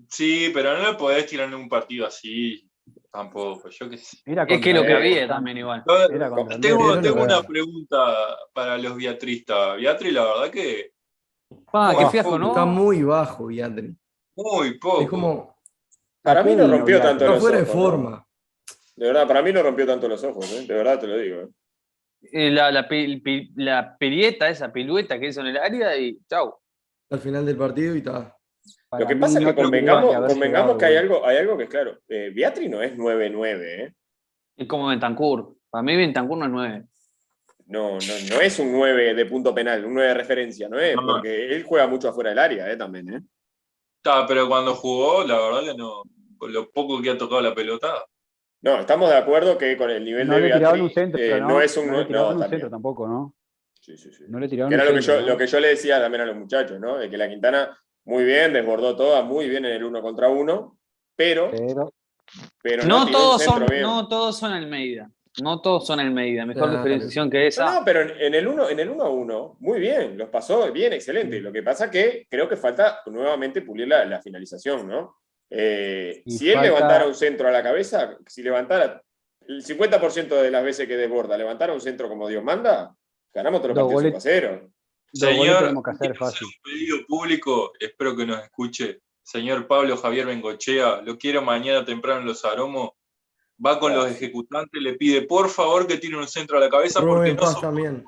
Sí, pero no le podés tirar en un partido así. Tampoco, yo qué sé. Era Es que lo que había también igual. Yo- Era contra tengo una pregunta para los viatristas. Beatriz, la verdad que Ah, qué fiasco, ¿no? Está muy bajo, Beatriz. muy poco. Es como, Para mí no rompió Beatriz. tanto está los fuera de ojos. ¿no? forma. De verdad, para mí no rompió tanto los ojos, ¿eh? de verdad te lo digo. ¿eh? Eh, La, la, perieta, esa pilueta que hizo en el área y chau. Al final del partido y está. Para Lo que pasa es no que convengamos, que hay algo, hay algo que es claro. Eh, Beatriz no es 9-9, ¿eh? Es como Bentancur. Para mí Bentancur no es 9. No, no, no es un 9 de punto penal, un 9 de referencia, no es, No. porque él juega mucho afuera del área, ¿eh? También, ¿eh? Está, pero cuando jugó, la verdad que no. Con lo poco que ha tocado la pelota. No, estamos de acuerdo que con el nivel No de le tiraban un Beatriz centro, eh, ¿no? no es un no le no, un centro tampoco, ¿no? Sí, sí, sí. No le tiraban Que era un lo que, yo, centro, lo que yo le decía también a los muchachos, ¿no? De que la Quintana muy bien, desbordó toda, muy bien en el uno contra uno, pero, Pero pero No, un todos son, bien. no todos son Almeida. No todos son Almeida. Mejor Claro. diferenciación que No, esa. no, pero en, el 1 en el uno a 1, muy bien, los pasó bien, excelente. Lo que pasa que creo que falta nuevamente pulir la, la finalización, ¿no? Eh, si él falta- levantara un centro a la cabeza, si levantara el 50% de las veces que desborda, levantara un centro como Dios manda, ganamos todos los Dos partidos goles. 5 a 0. Señor, tenemos que hacer fácil. un pedido público, espero que nos escuche. Señor Pablo Javier Bengochea, lo quiero mañana temprano en los aromos. Va con los ejecutantes, le pide por favor que tiren un centro a la cabeza porque Rubén no Paz son también.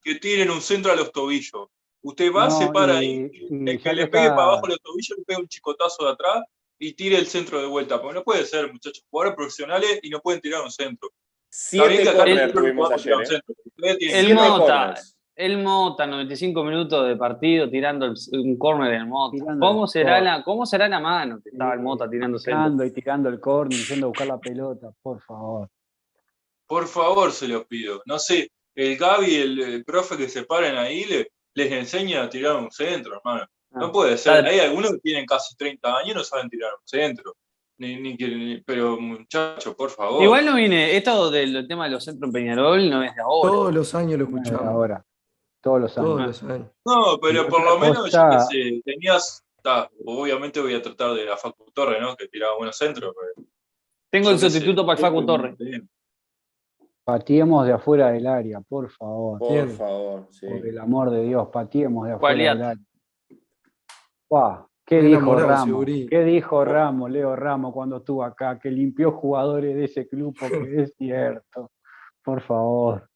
que tiren un centro a los tobillos. Usted va, No, se para y- el que que le pegue está- para abajo los tobillos, le pega un chicotazo de atrás y tire el centro de vuelta. Porque no puede ser, muchachos, jugadores profesionales y no pueden tirar un centro. Siete El que- Siete Mota. El Mota, 95 minutos de partido tirando el- un córner del Mota. Tirando ¿Cómo será, la, ¿Cómo será la mano que estaba el Mota tirando centro? Tirando y tirando el córner, yendo a buscar la pelota, por favor. Por favor, se los pido. No sé, el Gaby, el, el profe que se paren ahí, le- les enseña a tirar un centro, hermano. No Ah, puede ser. Hay algunos que tienen casi 30 años y no saben tirar un centro. Ni, ni pero, muchachos, por favor. Igual no viene, esto del tema de los centros en Peñarol no es de ahora. Todos los años lo escuchamos. Ahora, todos los años. Todos los años. No, pero por lo menos, yo qué sé, tenías. ta, obviamente voy a tratar de la Facu Torre, ¿no? Que tiraba buenos centros. pero Tengo el sé, sustituto para el Facu Torre. Pateemos de afuera del área, por favor. Por favor, sí. Por el amor de Dios, pateemos de afuera del área. ¿Qué Me dijo Ramos? ¿Qué dijo Ramos, Leo Ramos, cuando estuvo acá? Que limpió jugadores de ese club, porque es cierto. Por favor.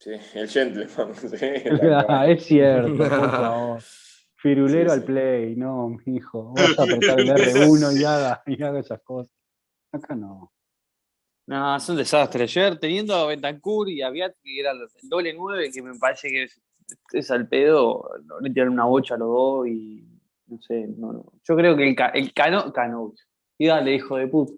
Sí, el gentleman. sí, es cierto, por favor. Firulero Sí, al play, no, mijo. Vas a apretar el R1 y haga, y haga esas cosas. Acá no. No, es un desastre. Ayer teniendo a Bentancur y a Viat, que era el doble 9, que me parece que es, es al pedo, no le tiran una bocha a los dos y no sé, no, no. Yo creo que el, el cano, cano, y dale, hijo de puta.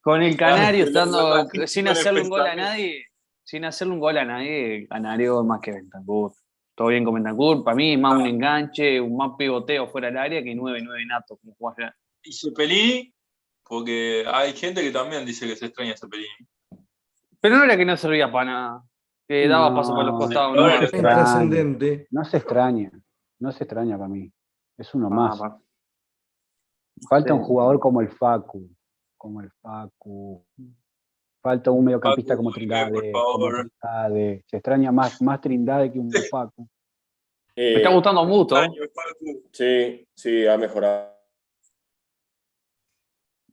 Con el Canario Ah, estando sin hacerle un gol a nadie, sin hacerle un gol a nadie, Canario más que Bentancur. Todo bien con Bentancur, para mí más un enganche, un más pivoteo fuera del área que 9-9 nato, como jugás ya. Y Cepelini, porque hay gente que también dice que se extraña a Cepelini. Pero no era que no servía para nada, que daba No, paso por los costados. no, no, es trascendente. No se extraña. No se extraña para mí. Es uno Ah, más. Falta un jugador como el Facu. Como el Facu. Falta un mediocampista como Trindade. como. Se extraña más, más Trindade que un Facu. Eh, Me está gustando mucho. Año. Sí, sí, ha mejorado.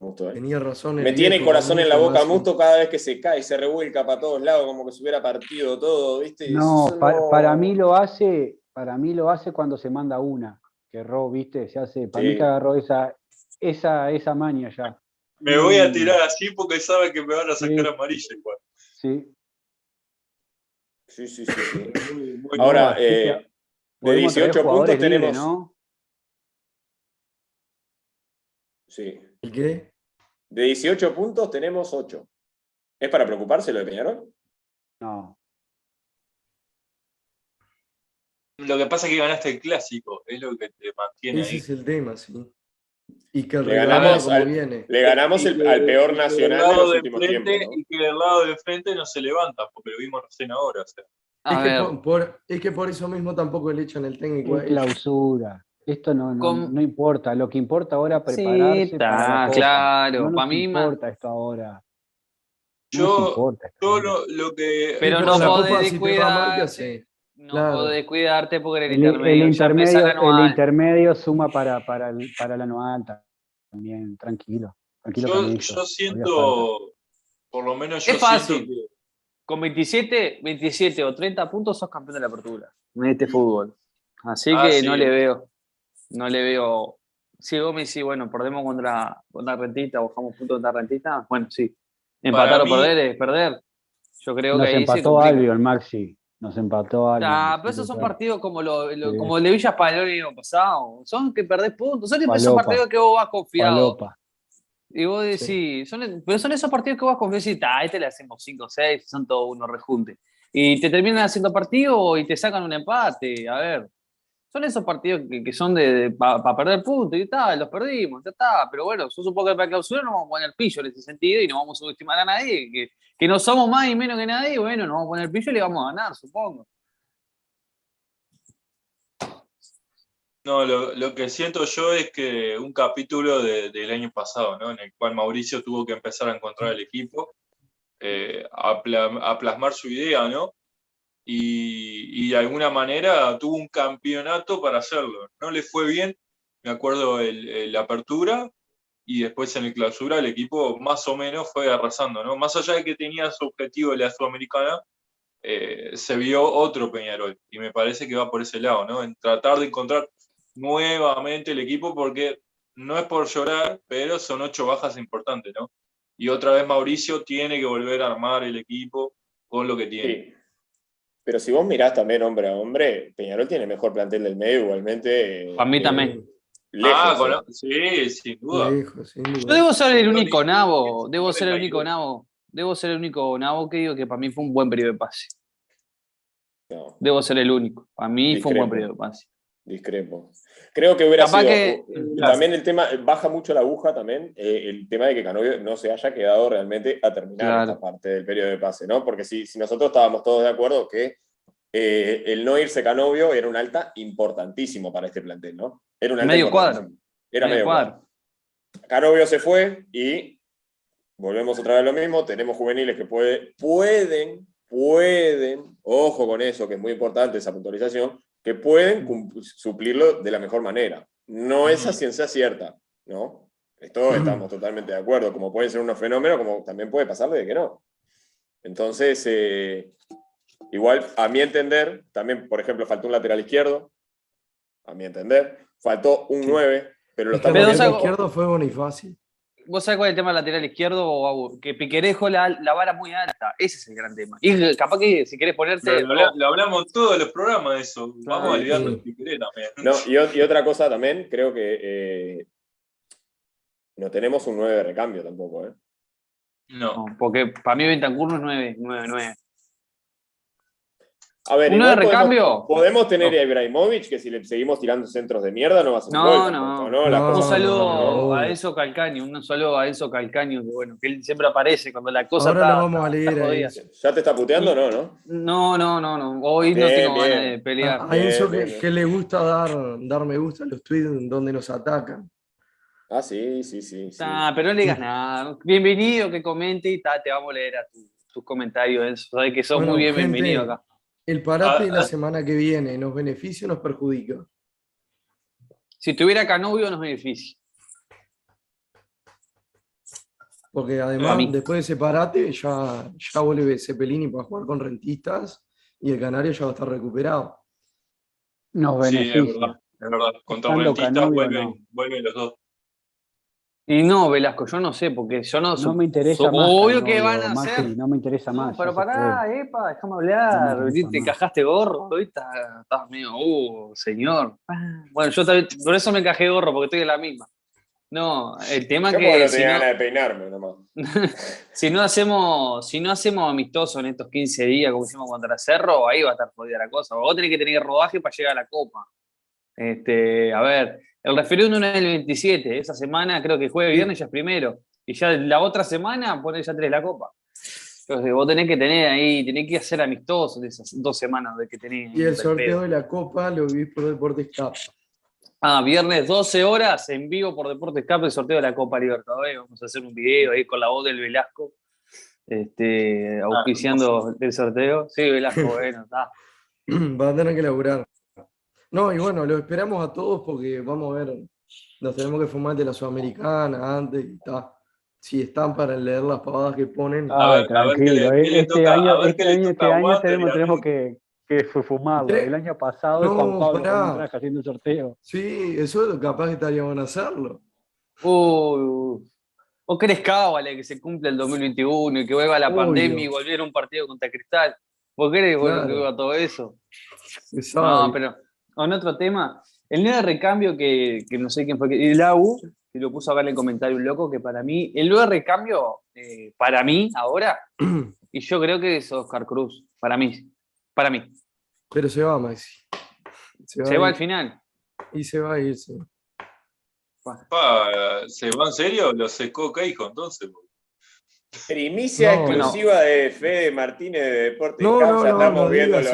Musto, ¿eh? Tenía razón. Me tiene el corazón en la boca Musto cada vez que se cae y se revuelca para todos lados, como que se hubiera partido todo, ¿viste? No, para mí lo hace, para mí lo hace cuando se manda una. Que erró, viste, se hace. Para mí que agarró esa, esa, esa maña ya. Me voy a tirar así porque sabe que me van a sacar Sí. amarilla igual. Sí. Sí, sí, sí. sí. Muy- muy- Ahora, eh, de podemos traer 18 puntos tenemos. ¿no? Sí. ¿El qué? De 18 puntos tenemos 8. ¿Es para preocuparse lo de Peñarol? No. Lo que pasa es que ganaste el clásico, es lo que te mantiene Ese ahí. es el tema, sí. Y que el Le ganamos al- viene. Le ganamos el- que- al peor nacional de lado los de últimos enfrente- tiempos. ¿no? Y que del lado de enfrente no se levanta, porque lo vimos recién ahora. o sea. Es que, por, por- es que por eso mismo tampoco le echan el técnico ellos. clausura. Esto no, no, Con- no importa. Lo que importa ahora es Sí, prepararse está, para claro, No nos pa' mí más- importa esto ahora. No Yo- nos importa esto Yo ahora. lo, lo que. Pero Sí, no podés Copa, no Claro. podés cuidarte porque en el, El, el intermedio, ya intermedio, el intermedio suma para, para, el, para la anual también. Tranquilo. Tranquilo Yo, yo siento, por lo menos yo Es fácil. que Con 27, 27 o 30 puntos sos campeón de la apertura en este fútbol. Así Ah, que sí. no le veo. No le veo. Si Gómez sí, bueno, perdemos contra, contra Rentista, bajamos puntos contra Rentista. Bueno, sí. Empatar Para o mí- perder es perder. Yo creo Nos que ahí se empató complica. Albion, Maxi. Nos empató Albion. Ah, pero esos son partidos como, lo, lo- Sí. como el de Villa Palón el año pasado. Son que perdés puntos. Son esos partidos que vos vas confiado. Y vos decís, son, pero son esos partidos que vos confías y decís, ah, este le hacemos 5 o 6, son todos unos rejuntes. Y te terminan haciendo partido y te sacan un empate. A ver, son esos partidos que, que son de, para perder puntos y tal, los perdimos, ya está. Pero bueno, yo supongo que para clausura no vamos a poner pillo en ese sentido y no vamos a subestimar a nadie. Que, que no somos más y menos que nadie, bueno, nos vamos a poner pillo y le vamos a ganar, supongo. No, lo, lo que siento yo es que un capítulo de- del año pasado, ¿no? En el cual Mauricio tuvo que empezar a encontrar el equipo, eh, a, pla- a plasmar su idea, ¿no? Y, y de alguna manera tuvo un campeonato para hacerlo. No le fue bien, me acuerdo, el, el apertura, y después en el clausura el equipo más o menos fue arrasando, ¿no? Más allá de que tenía su objetivo de la Sudamericana, eh, se vio otro Peñarol, y me parece que va por ese lado, ¿no? En tratar de encontrar nuevamente el equipo porque no es por llorar, pero son ocho bajas importantes, ¿no? Y otra vez Mauricio tiene que volver a armar el equipo con lo que tiene. Sí. Pero si vos mirás también hombre a hombre, Peñarol tiene mejor plantel del medio, igualmente. Para mí eh, también. Lejos, ah, eh. con- sí, sin duda. Lejos, sin duda. Yo debo ser el único nabo, debo ser el único 32. nabo, debo ser el único nabo que digo que para mí fue un buen periodo de pase. No, Debo ser el único. Para mí fue un buen periodo de pase. discrepo. Creo que hubiera Capaz sido. que- uh, también el tema, baja mucho la aguja también, eh, el tema de que Canovio no se haya quedado realmente a terminar Claro. esta parte del periodo de pase, ¿no? Porque si, si nosotros estábamos todos de acuerdo que eh, el no irse Canovio era un alta importantísimo para este plantel, ¿no? Era un alta Medio importantísimo. Era Medio medio cuadro. Canovio se fue y volvemos otra vez a lo mismo. Tenemos juveniles que puede- pueden, pueden, ojo con eso, que es muy importante esa puntualización, que pueden suplirlo de la mejor manera. No es a ciencia cierta, ¿no? Esto estamos totalmente de acuerdo, como pueden ser unos fenómenos, como también puede pasarle de que no. Entonces, eh, igual, a mi entender, también, por ejemplo, faltó un lateral izquierdo, a mi entender, faltó un 9, pero lo estamos el lateral ¿sabes? izquierdo fue Bonifacio. ¿Vos sabés cuál es el tema del lateral izquierdo? Babu? Que Piqué dejó la, la vara muy alta. Ese es el gran tema. Y capaz que si querés ponerte. Lo, habla- lo hablamos en todos los programas de eso. Vamos a Sí. olvidarnos de Piqueré también. No, y, otra cosa también, creo que eh, no tenemos un 9 de recambio tampoco, ¿eh? No. No, porque para mí Bentancur no es 9, 9, 9. A ver, ¿Un igual 9 de podemos- recambio? Podemos tener No. a Ibrahimovic, que si le seguimos tirando centros de mierda no va a ser un No, gol no. ¿no? No, Un saludo no. a Enzo Calcaño, un saludo a Enzo Calcaño, que bueno, que él siempre aparece cuando la cosa Ahora está, lo vamos a está leer. ¿Ya te está puteando? No, ¿no? No, no, no, no. Hoy no tengo bien. ganas de pelear. A Enzo Bien, que, bien. que le gusta dar, dar me gusta a los tweets donde nos atacan. Ah, sí, sí, sí. sí. Ah, pero no le digas nada. Bienvenido, que comente y ta, te vamos a leer a tu- tus comentarios, Enzo. Sabes que sos Bueno, muy bien gente, bienvenido acá. El parate Ah, de la ah. semana que viene, ¿nos beneficia o nos perjudica? Si tuviera Canovio, no es beneficio. Porque además, después de ese parate, ya, ya vuelve Cepelini para jugar con rentistas y el Canario ya va a estar recuperado. Nos Sí, es beneficia. verdad. Es verdad. Contra Estando Rentistas vuelven, no. vuelven los dos. Y no, Velasco, yo no sé, porque yo no. No me interesa so- más. Obvio que van a Macri, hacer. No me interesa No, más. pero pará, epa, déjame hablar. Te más. encajaste gorro, ahorita estás medio, uh, señor. Ah, Bueno, yo también, por eso me encajé gorro, porque estoy en la misma. No, el tema Yo que no si tenía no, ganas de peinarme nomás. si no hacemos, si no hacemos amistoso en estos 15 días, como hicimos contra Cerro, ahí va a estar jodida la cosa. Vos tenés que tener rodaje para llegar a la Copa. Este, a ver, el referéndum no es el 27, esa semana creo que jueves viernes ya es primero. Y ya la otra semana pone ya tres la Copa. Entonces vos tenés que tener ahí, tenés que hacer amistoso de esas dos semanas de que tenés. Y el sorteo de la Copa lo vi por Deportes Cup. Ah, viernes 12 horas en vivo por Deportes Cup el sorteo de la Copa Libertadores. Vamos a hacer un video ahí con la voz del Velasco, este, auspiciando el sorteo. Sí, Velasco, bueno, está. Va a tener que laburar. No, y bueno, lo esperamos a todos porque vamos a ver, nos tenemos que fumar de la Sudamericana antes y está. Si están para leer las pavadas que ponen. A ver, a ver qué le- tranquilo. le este toca- año, este año, este año tenemos, tenemos que, que fu- fumarlo. El año pasado No, Juan Pablo pará. un traje haciendo el sorteo. Sí, eso capaz que estaríamos a hacerlo. Uh, ¿Vos querés cábala que se cumpla el 2021 y que vuelva la Obvio. pandemia y volver a un partido contra Cristal? ¿Vos querés bueno, Claro. que vuelva todo eso? No, pero con otro tema, el nuevo recambio que, que no sé quién fue, que- el AU, que lo puso acá en el comentario un loco, que para mí, el nuevo recambio, eh, para mí, ahora, y yo creo que es Oscar Cruz, para mí, para mí. Pero se va, Maxi. Se va, Se al final. Y se va a ir, sí. Pa, ¿Se va en serio? Lo secó Keijo entonces. Primicia No, exclusiva de Fede Martínez de Deportes No, estamos no viendo los,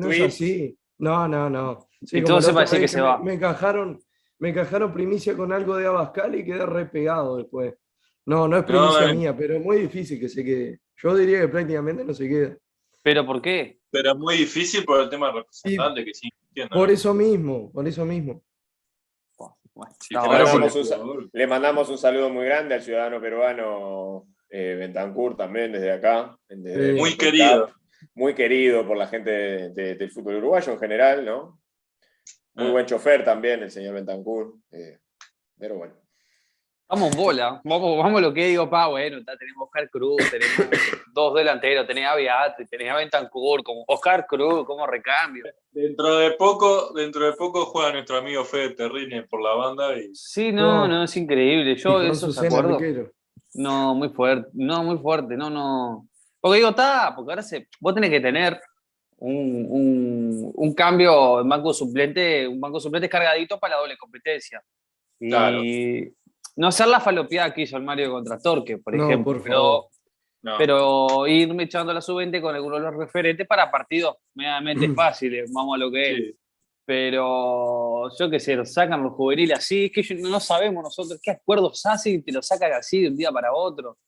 tweets. No, no, no. Sí, entonces parece que se me- va. Me encajaron, me encajaron primicia con algo de Abascal y quedé re pegado después. No, no es primicia mía, pero es muy difícil que se quede. Yo diría que prácticamente no se queda. ¿Pero por qué? Pero es muy difícil por el tema del representante que sí entiendo. Por eso mismo, por eso mismo. Bueno, Sí, mandamos un. Le mandamos un saludo muy grande al ciudadano peruano eh, Bentancur también desde acá. desde Sí. Muy querido. Muy querido por la gente de- de- del fútbol uruguayo en general, ¿no? Muy Ah. buen chofer también, el señor Bentancur. eh, pero bueno. Vamos bola, vamos, vamos a lo que digo, pa, bueno, está, tenemos Oscar Cruz, tenemos dos delanteros, tenés a Beatriz, tenés a Bentancur, como Oscar Cruz, como recambio. Dentro de poco, dentro de poco juega nuestro amigo Fede Terrine por la banda y Sí, no, No. no, es increíble. Yo eso. No, muy fuerte, no, muy fuerte, no, no. Porque digo, está, porque ahora se, vos tenés que tener un, un, un cambio en banco suplente, un banco suplente cargadito para la doble competencia. Y Claro. no hacer la falopeada que hizo el Mario contra Torque, por No, ejemplo. por pero, favor. no. pero irme echando la sub-20 con algunos de los referentes para partidos medianamente fáciles, vamos a lo que es. Sí. Pero yo qué sé, lo sacan los juveniles así, es que no sabemos nosotros qué acuerdos hacen y te lo sacan así de un día para otro.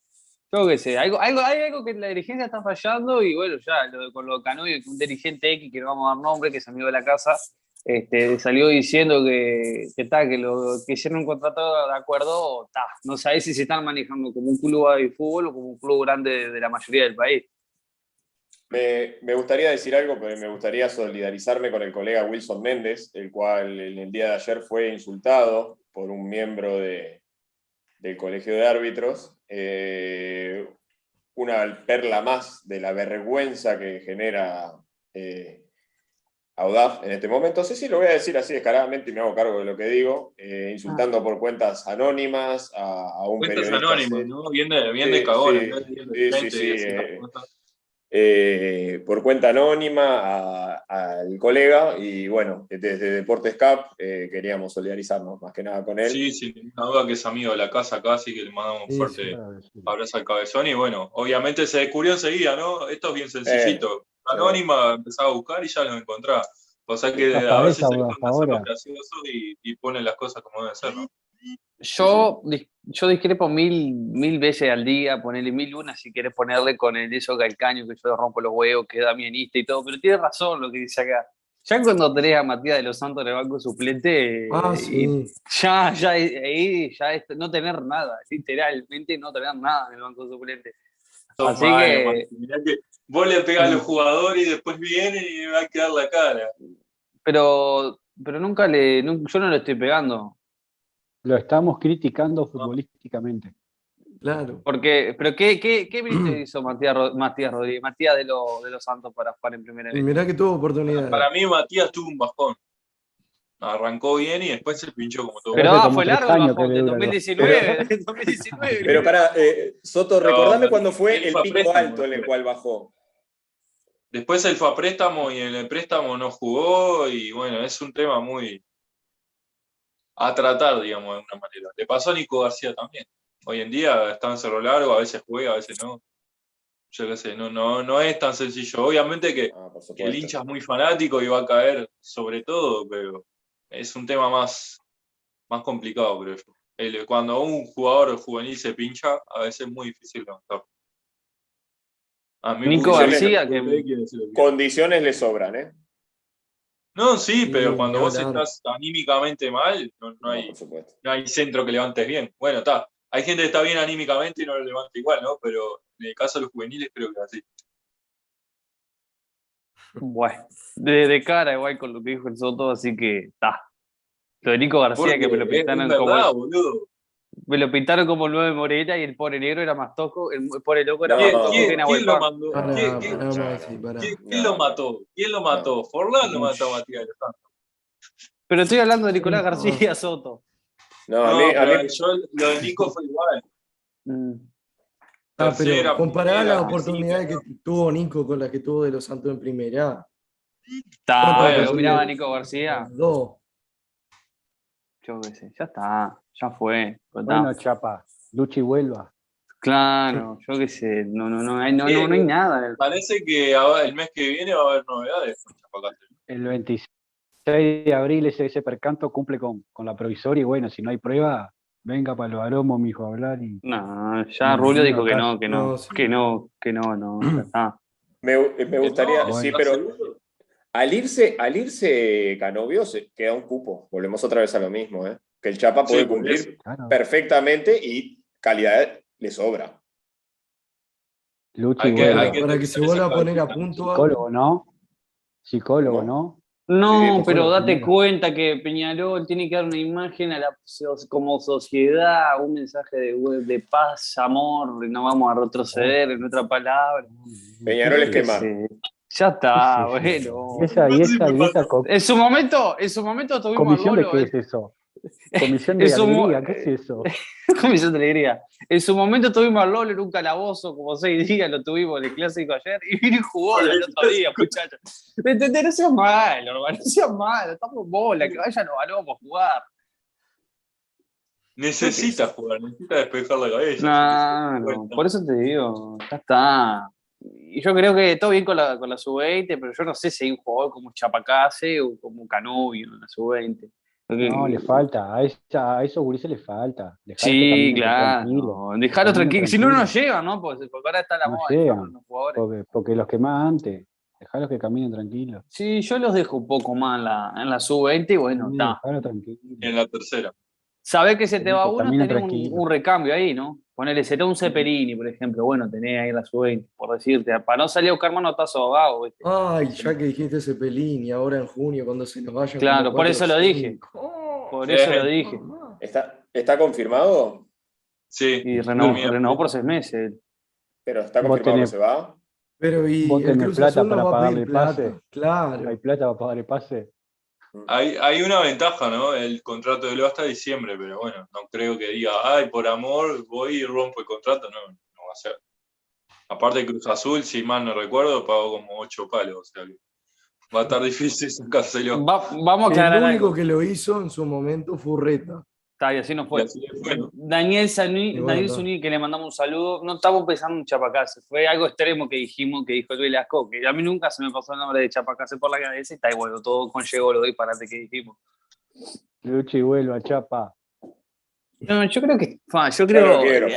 Yo qué sé, algo, algo, hay algo que la dirigencia está fallando y bueno, ya lo con lo de Canovio, que un dirigente X, que no vamos a dar nombre, que es amigo de la casa, este, salió diciendo que, que, que, lo, que hicieron un contrato de acuerdo, ta, no sabés si se están manejando como un club de fútbol o como un club grande de, la mayoría del país. Me, me gustaría decir algo, pero me gustaría solidarizarme con el colega Wilson Méndez, el cual en el día de ayer fue insultado por un miembro de- del colegio de árbitros. Eh, una perla más de la vergüenza que genera eh, Audaf en este momento. Sí, sí, lo voy a decir así descaradamente y me hago cargo de lo que digo, eh, insultando por cuentas anónimas a, a un Cuentas periodista. anónimas, ¿no? Bien de, bien de Sí, cagones, sí, sí, frente sí, eh, eh, por cuenta anónima a- al colega y bueno, desde Deportes Cap eh, queríamos solidarizarnos más que nada con él. Sí, sí, una duda que es amigo de la casa acá, así que le mandamos un Sí, fuerte sí. abrazo al cabezón. Y bueno, obviamente se descubrió enseguida, ¿no? Esto es bien sencillito. Anónima, empezaba a buscar y ya lo encontraba. O sea que a veces se los ahora. graciosos y, y ponen las cosas como deben ser, ¿no? Yo, yo discrepo mil, mil veces al día, ponerle mil una si querés ponerle con el eso calcaño que yo rompo los huevos, que es damianista y todo, pero tiene razón lo que dice acá. Ya cuando tenés a Matías de los Santos en el banco suplente, Ah, eh, sí. ya, ya ahí ya es no tener nada, literalmente no tener nada en el banco suplente. Así que- que vos le pegás a los jugadores y después vienen y va a quedar la cara. Pero, pero nunca le, yo no le estoy pegando. Lo estamos criticando futbolísticamente. Claro. Porque, pero ¿qué, qué, qué hizo Matías, Ro- Matías Rodríguez, Matías de, lo- de los Santos para jugar en primera Y vez? mirá que tuvo oportunidades. Para mí, Matías tuvo un bajón. Arrancó bien y después se pinchó como todo. Pero ah, como fue largo el bajón, del dura el 2019, del 2019. Pero para, Soto, No, recordame pero cuando fue el pico préstamo, alto en el cual bajó. Después él fue a préstamo y en el préstamo no jugó y bueno, es un tema muy a tratar, digamos, de alguna manera. Le pasó a Nico García también. Hoy en día está en Cerro Largo, a veces juega, a veces no. Yo qué sé, no, no, no es tan sencillo. Obviamente que, Ah, que el hincha es muy fanático y va a caer sobre todo, pero es un tema más, más complicado, creo yo. El- cuando un jugador juvenil se pincha, a veces es muy difícil levantarlo. A mí Nico García, que-. Condiciones le sobran, ¿eh? No, sí, pero cuando vos estás anímicamente mal, no, hay, no hay centro que levantes bien. Bueno, está. Hay gente que está bien anímicamente y no lo levanta igual, ¿no? Pero en el caso de los juveniles creo que es así. Bueno, de, de cara igual con lo que dijo el Soto, así que está. Lo de Nico García, que me lo Porque pintaron es como boludo. Me lo pintaron como el 9 Morena y el pobre negro era más toco, el pobre loco era más ¿Quién, toco quién- que quién Nahuel lo lo mató? ¿Quién lo mató? ¿Forlán lo mató a Matías de los Santos? Pero estoy hablando de Nicolás García Soto. No, a mí, a pero mí- yo, lo de Nico fue igual. Mm. Ah, pero primera, las oportunidades que tuvo Nico con las que tuvo de los Santos en primera. Está, pero- miraba a Nico García. Dos. Yo qué sé, ya está, ya fue. Bueno, Chapa, Luchi vuelva. Claro, yo qué sé, no, no, no, hay, no, no, no hay nada. en el- Parece que ahora- el mes que viene va a haber novedades con Chapacate. El 26 de abril ese, ese percanto cumple con, con la provisoria y bueno, si no hay prueba, venga para los aromos, mijo, a hablar y No, ya Rubio dijo que no, que no, que no, que no, no, ya está. me, me gustaría, No, sí, ¿estás pero al irse, al irse Canovio se queda un cupo. Volvemos otra vez a lo mismo, ¿eh? Que el Chapa puede Sí, cumplir claro, perfectamente y calidad le sobra. Luchi Hay que- vuelva. hay que- Para que se vuelva a poner a punto. Psicólogo, ¿no? Psicólogo, No. ¿no? Sí, pero date cuenta que Peñarol tiene que dar una imagen a la so- como sociedad, un mensaje de, de paz, amor, y no vamos a retroceder en otra palabra. Peñarol es quemar. Ya está, bueno. Y esa, y esa, y esa En su momento, en su momento tuvimos comisión de Lolo, qué eh. es eso? Comisión de alegría, ¿qué es eso? Comisión de alegría. En su momento tuvimos a Lolo en un calabozo, como seis días lo tuvimos en el clásico ayer, y vino y jugó el otro día, muchachos. ¿Me entendés? No seas malo, hermano, no seas malo, estamos en bola, que vayan los balomos a jugar. Necesita jugar, necesita despejar la cabeza. No, por eso te digo, ya está. Y yo creo que todo bien con la, con la sub-20, pero yo no sé si hay un jugador como Chapacase o como Canovio en la sub-20. No, le falta. A, esa- a esos gurises les falta. Dejá que Sí, claro. tranquilo. Dejarlo Caminen tranquilo. Si no, no llegan, ¿no? Porque porque ahora está la No moda. llegan. los jugadores. Porque, porque los que más antes, dejalos que caminen tranquilos. Sí, yo los dejo un poco más en la, en la sub-20 y bueno, Sí, está. Dejalo tranquilo. En la tercera. Sabés que se te va uno, tenés un, un recambio ahí, ¿no? Ponele, sería un Cepelini, por ejemplo. Bueno, tenés ahí la sub-20, por decirte. Para no salir a buscar manotazo abajo, ¿viste? Ay, ya que dijiste y ahora en junio cuando se nos vayan. Claro, por eso lo dije. Por Sí. eso lo dije. ¿Está, ¿Está confirmado? Sí. Y renovó, renovó por seis meses. Pero está confirmado que se va. Pero y Vos el Cruz plata Azul no para pedir plata. pase. Claro. ¿Hay plata para pagar el pase? Hay, hay una ventaja, ¿no? El contrato de Leo hasta diciembre, pero bueno, no creo que diga, ay, por amor, voy y rompo el contrato. No, no va a ser. Aparte, Cruz Azul, si mal no recuerdo, pagó como ocho palos. O sea que va a estar difícil sacárselo. Va- vamos a El único algo. que lo hizo en su momento fue Urreta. Está, y así no fue. Daniel bueno, Daniel. Zuní, que le mandamos un saludo, no estamos pensando en Chapacase, fue algo extremo que dijimos, que dijo Luis Lasco, que a mí nunca se me pasó el nombre de Chapacase por la cabeza y está igual, todo conllevó lo disparate que dijimos. Lucha y vuelva, chapa. No, yo creo que, fa, yo Yo creo, lo quiero.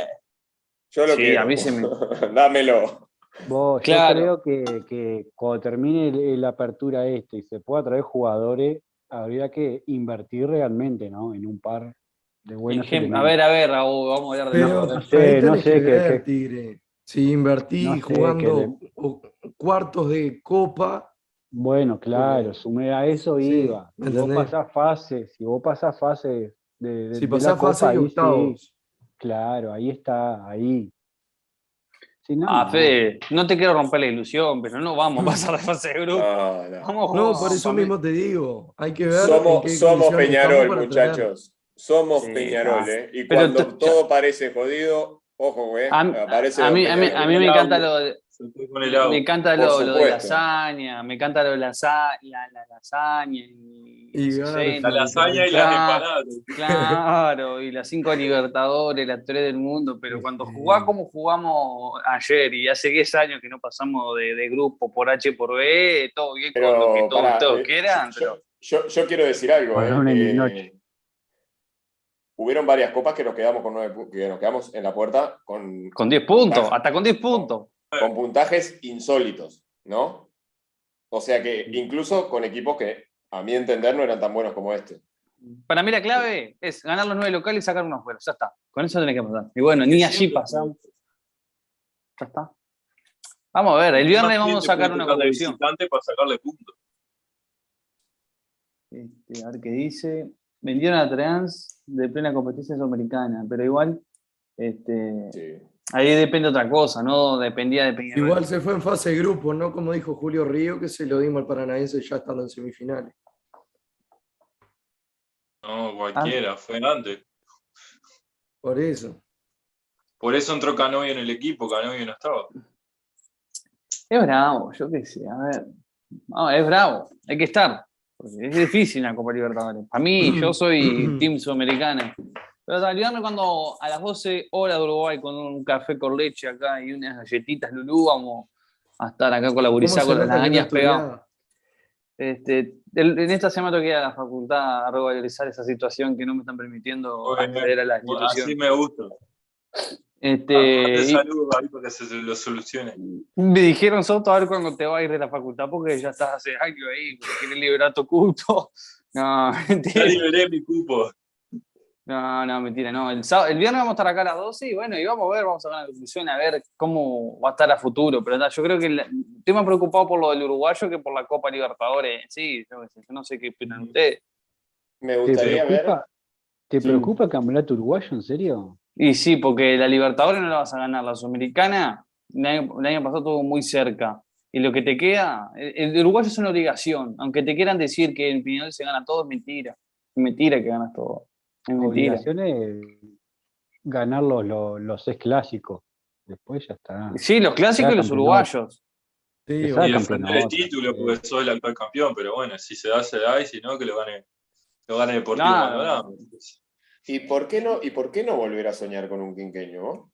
Yo lo Sí, quiero. a mí se me- Dámelo. Vos, Claro. Yo creo que, que cuando termine el- la apertura este y se pueda traer jugadores, habría que invertir realmente, ¿no? En un par de a ver, a ver, Raúl, vamos a hablar de Pero no, sé, no sé qué- Tigre. Si invertí No sé, jugando o- cuartos de copa, Bueno, claro, sumé a eso Sí, iba. ¿me Si vos pasás fases, si vos pasás fases de, de- si de pasás la Copa, fase y ahí sí, octavos. claro, ahí está, ahí. Si no, Ah. Fede, no te quiero romper la ilusión, pero no vamos a pasar de fase de grupo. No, no. Vamos, No, por eso mismo te digo. Hay que ver. en Somos, qué somos Peñarol, muchachos. Somos Sí, Peñarol. ¿eh? Y Pero cuando tú- todo parece jodido, ojo, güey. A, mí- aparece a mí, a, mí, a mí me encanta lo de, me encanta lo, lo de lasaña, me encanta lo de lasa- la, la lasaña y, Y. 60, La lasaña y las Claro. empanadas. Claro, y las cinco Libertadores, las tres del mundo, pero cuando jugás como jugamos ayer y hace 10 años que no pasamos de, de grupo por H por B, todo bien Pero, con lo que todos, todos eh, quieran, yo, pero yo- yo quiero decir algo, Para ¿eh? Hubieron varias copas que nos quedamos con nueve que nos quedamos en la puerta con, con 10 puntos, hasta con 10 puntos. con puntajes insólitos, ¿no? O sea que incluso con equipos que, a mi entender, no eran tan buenos como este. Para mí la clave es ganar los nueve locales y sacar unos fuera, ya está. Con eso tenés que pasar. Y bueno, ni allí pasamos. Ya está. Vamos a ver, el viernes vamos a sacar una conclusión. para sacarle puntos. Este, a ver qué dice. Vendieron a Trans de plena competencia sudamericana, pero igual este, Sí. ahí depende otra cosa, ¿no? Dependía de Peñarol. Igual se fue en fase de grupo, ¿no? Como dijo Julio Río, que se lo dimos al Paranaense ya estando en semifinales. No, cualquiera, fue antes. Por eso. Por eso entró Canovio en el equipo, Canovio no estaba. Es bravo, yo qué sé, a ver. No, es bravo, hay que estar. Porque es difícil la Copa Libertadores. Para mí, yo soy Team Sudamericana. Pero cuando a las 12 horas de Uruguay con un café con leche acá y unas galletitas Lulú, vamos a estar acá con la ¿Cómo gurizada se con las arañas pegadas. Este, el- en esta semana tengo que ir a la facultad a regularizar esa situación que no me están permitiendo acceder a la Así institución. me gusta. Este, Te y saludo ahí para que se lo solucione. me dijeron, Soto, a ver cuándo te vas a ir de la facultad porque ya estás hace años ahí, porque quieres liberar tu culto. No, Ya mentira. liberé mi cupo. No, no, mentira, no. El, sábado- el viernes vamos a estar acá a las 12 y bueno, y vamos a ver, vamos a ver la conclusión, a ver cómo va a estar a futuro. Pero yo creo que estoy más preocupado por lo del uruguayo que por la Copa Libertadores. Sí, yo, no sé qué opinan ustedes. Me ¿Te gustaría ver. preocupa, ¿te Sí. preocupa el campeonato uruguayo, en serio? Y sí, porque la Libertadores no la vas a ganar, la Sudamericana el año, el año pasado estuvo muy cerca. Y lo que te queda, el, el uruguayo es una obligación, aunque te quieran decir que en Peñarol se gana todo, es mentira. Es mentira que ganas todo. Es mentira. Obligación es ganar los, los, los seis clásicos. Después ya está. Sí, los clásicos y los uruguayos. Sí. Y defender el título, porque soy el actual campeón, pero bueno, si se da, se da, y si no, que lo gane, lo gane Deportivo Claro. Maldonado. ¿Y por qué no, y por qué no volver a soñar con un quinqueño?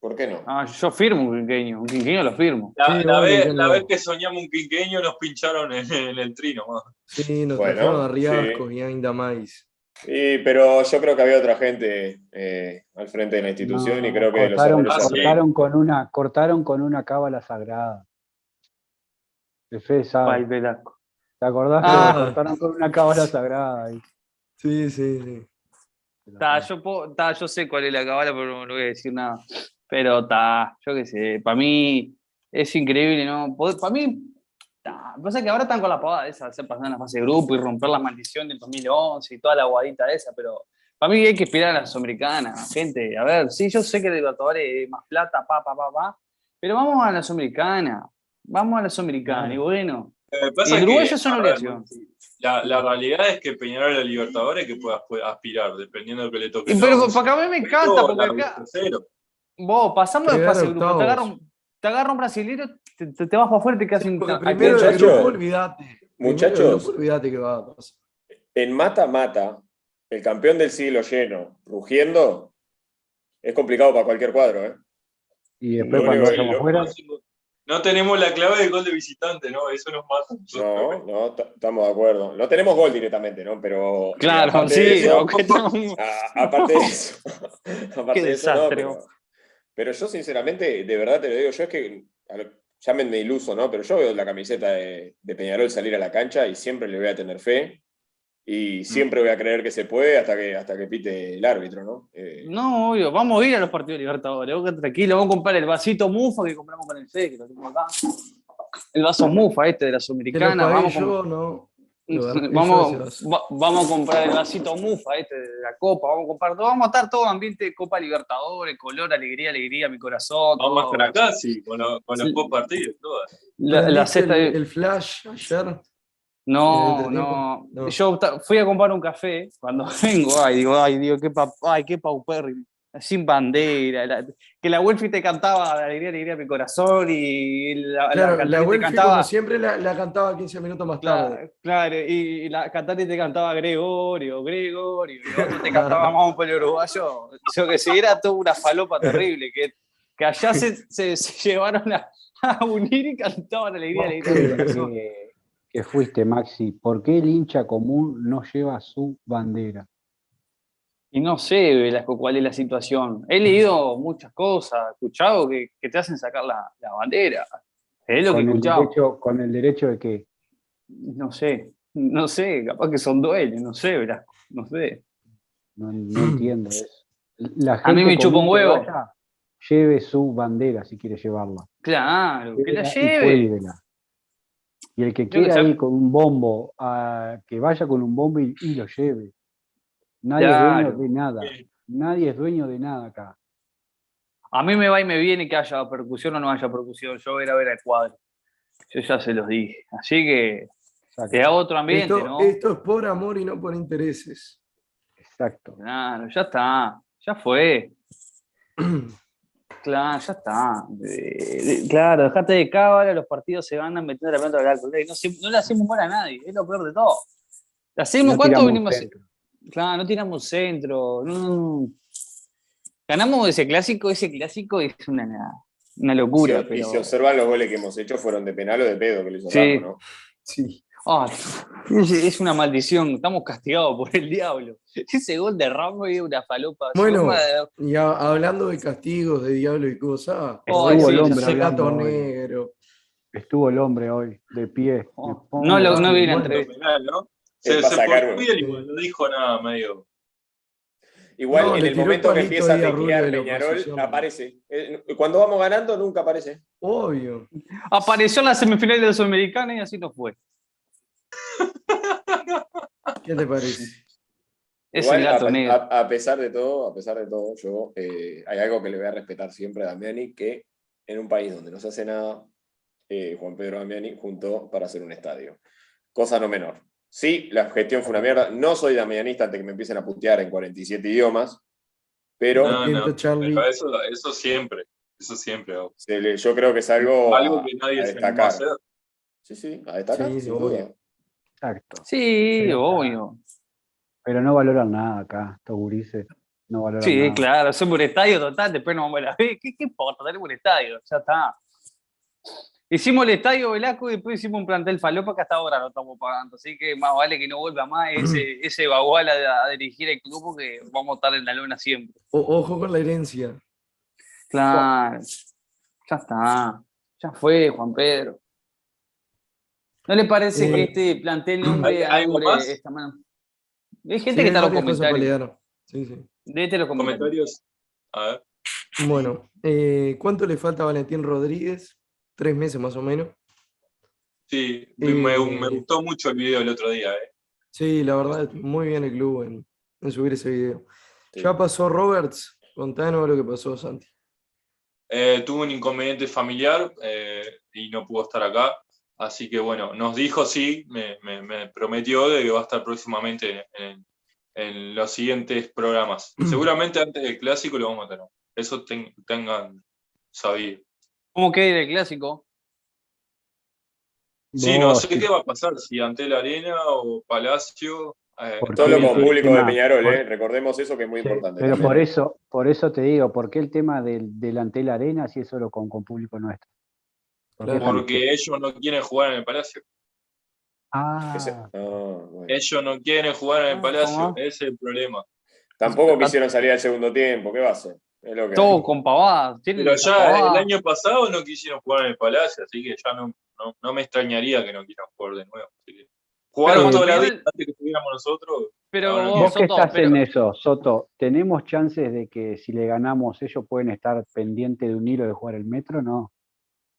¿Por qué no? Ah, yo firmo un quinqueño, un quinqueño lo firmo. La, Sí, la obvio vez, que la vez que soñamos un quinqueño nos pincharon en, en el trino. más. Sí, nos Bueno, trajeron a sí. Riascos y ainda más. Sí, pero yo creo que había otra gente eh, al frente de la institución y creo que los cortaron, sí. cortaron con una, cortaron con una cábala sagrada. De Fede sabe. ¿Te acordás Ah. que cortaron con una cábala sagrada? ahí? Sí, sí, sí. Ta, yo, puedo- ta, yo sé cuál es la cabala, pero no voy a decir nada. Pero está, yo qué sé, para mí es increíble, ¿no? Para mí, ta, pasa que ahora están con la pavada esa, hacer pasar en la fase de grupo y romper la maldición del 2011 y toda la guadita esa, pero para mí hay que esperar a la Sudamericana, gente. A ver, sí, yo sé que el Libertadores es más plata, pa, pa, pa, pa, pero vamos a la Sudamericana. Vamos a la Sudamericana, y bueno. Pasa El es que, uruguayo es La, la realidad es que Peñarol a la Libertadores que pueda, aspirar, dependiendo de lo que le toque. Pero No, para que a mí me encanta, no, porque acá, tercero. Vos, pasando de fase grupo, te agarra un, te agarra un brasilero, te, te- te vas para afuera y te quedas sin. Ay, primero del muchacho. grupo, olvídate. Primero del Muchachos. grupo, olvídate que va a pasar. En mata-mata, el campeón del siglo lleno, rugiendo, es complicado para cualquier cuadro, ¿eh? Y después Lo cuando vayamos lo- afuera, No tenemos la clave del gol de visitante, ¿no? Eso nos mata. No, no, estamos de acuerdo. No tenemos gol directamente, ¿no? Pero. Claro, aparte de sí, eso- aunque estamos- a- aparte de eso. aparte Qué de eso, no, desastre, pero, pero yo, sinceramente, de verdad te lo digo, yo es que. Llámenme iluso, ¿no? Pero yo veo la camiseta de, de Peñarol salir a la cancha y siempre le voy a tener fe. Y siempre voy a creer que se puede hasta que, hasta que pite el árbitro, ¿no? Eh, No, obvio, vamos a ir a los partidos de Libertadores. Vos tranquilo, vamos a comprar el vasito mufa que compramos con el FE, que lo tengo acá. El vaso mufa este de la Sudamericana. Vamos, a yo, com- no. Yo vamos, va- vamos a comprar el vasito mufa este de la Copa. Vamos a comprar todo. Vamos a estar todo ambiente de Copa Libertadores, color, alegría, alegría, mi corazón. Vamos a todo. estar acá, sí, con, los- con los Sí. partidos, todas. La, la ¿Prendiste cesta de- el, el flash ayer. No, ¿Desde no? No. Yo fui a comprar un café cuando vengo, ay, digo, ay, digo, qué, pa, ay, qué paupérrimo. Sin bandera, la- que la Welfi te cantaba Alegría, alegría, mi corazón y la, Claro, la la, Welfi, cantaba. como siempre, la, la cantaba 15 minutos más tarde. Claro, claro, y, y la cantante te cantaba Gregorio, Gregorio, y otro te cantaba Vamos por el uruguayo. Yo que sí, era toda una falopa terrible, que, que allá se, se- se llevaron a, a unir y cantaban Alegría, alegría, mi corazón. Que, fuiste, Maxi, ¿por qué el hincha común no lleva su bandera? Y no sé, Velasco, cuál es la situación. He leído muchas cosas, escuchado que, que te hacen sacar la, la bandera. Es lo que he escuchado. derecho, con el derecho de que No sé, no sé, capaz que son dueños, no sé, Velasco, no sé. no, no entiendo eso. La A mí gente me chupa un huevo. vaya, lleve su bandera si quiere llevarla. Claro, que la lleve. Y el que quiera ir con un bombo, a- que vaya con un bombo y, y lo lleve. Nadie Claro. es dueño de nada. Nadie es dueño de nada acá. A mí me va y me viene que haya percusión o no haya percusión. Yo voy a ir a ver al cuadro. Yo ya se los dije. Así que Exacto. te da otro ambiente, Esto, ¿no? esto es por amor y no por intereses. Exacto. Claro, ya está. Ya fue. Claro, ya está. Eh, de- claro, dejate de cábala, los partidos se ganan metiendo la pelota al. No, se- no le hacemos mal a nadie, es lo peor de todo. ¿Le hacemos No cuánto venimos? centro. Claro, no tiramos centro. no. Ganamos ese clásico, ese clásico es una, una locura. y si observan los goles que hemos hecho, fueron de penal o de pedo que le hizo Sí. ¿no? Sí. Ah, es, una maldición, estamos castigados por el diablo. Ese gol de Ramos es una falopa. Bueno, Y a- hablando de castigos, de diablo y cosas, Oh, Estuvo sí, el hombre ese gato negro. Estuvo el hombre hoy, de pie. Oh, no lo- no vi la entrevista. Penal, ¿no? Se, bien y no dijo nada medio. Igual No, en el momento que empieza a la Peñarol, aparece. Eh, Cuando vamos ganando, nunca aparece. Obvio. Apareció en la semifinal de la Sudamericana y así no fue. ¿Qué te parece? Es Igual, el gato a, negro. a- a pesar de todo, a pesar de todo, yo eh, hay algo que le voy a respetar siempre a Damiani, que en un país donde no se hace nada, eh, Juan Pedro Damiani juntó para hacer un estadio. Cosa no menor. Sí, la gestión fue una mierda. No soy damianista antes que me empiecen a putear en 47 idiomas, pero No, pero eso, eso siempre. Eso siempre. se le- yo creo que es algo, que nadie a se destacar. hacer. Sí, sí, a destacar, Sí, sin duda. Exacto. Sí, Pero, obvio. Pero no valoran nada acá, estos gurises. No valoran Sí, nada. claro, somos un estadio total, después no vamos a la B. ¿Qué, qué importa? Tenemos un estadio, ya está. Hicimos el estadio Velasco y después hicimos un plantel falopa que hasta ahora lo estamos pagando. Así que más vale que no vuelva más ese, ese bagual a, a dirigir el club porque vamos a estar en la luna siempre. O- ojo con la herencia. Claro. Ya está. Ya fue, Juan Pedro. ¿No le parece Eh, que este plantel nombre ¿hay algo más? esta mano? Hay gente Sí, que está en los comentarios. Sí, sí. Léete los comentarios. Comentarios. A ver. Bueno, eh, ¿cuánto le falta a Valentín Rodríguez? Tres meses más o menos. Sí, me, me Eh, gustó mucho el video el otro día. eh. Sí, la verdad, muy bien el club en, en subir ese video. Sí. Ya pasó Roberts. Contanos lo que pasó, Santi. Eh, tuvo un inconveniente familiar eh, y no pudo estar acá. Así que bueno, nos dijo sí, me, me- me prometió de que va a estar próximamente en, en los siguientes programas. Seguramente antes del clásico lo vamos a tener. Eso ten- tengan sabido. ¿Cómo queda el clásico? Sí, no sé qué va a pasar, si ante la arena o Palacio. eh, Solo Sí, con público de Peñarol, por- ¿eh? Recordemos eso que es muy Sí, importante. pero también. por eso, por eso te digo, ¿por qué el tema del delantel arena si es solo con, con público nuestro? ¿Por qué Claro. tan- porque ellos no quieren jugar en el Palacio. Ah, Ese- bueno. Ellos no quieren jugar en el Ah, Palacio, ese es el problema. Tampoco quisieron salir al segundo tiempo, ¿qué va a hacer? Es lo que Todo hay. con pavadas. Pero ya el año pasado no quisieron jugar en el Palacio, así que ya no, no, no me extrañaría que no quieran jugar de nuevo. así que jugaron toda la vida antes que estuviéramos nosotros. Pero vos, que Soto, estás pero- en eso, Soto, ¿tenemos chances de que si le ganamos ellos pueden estar pendientes de un hilo de jugar el metro? No.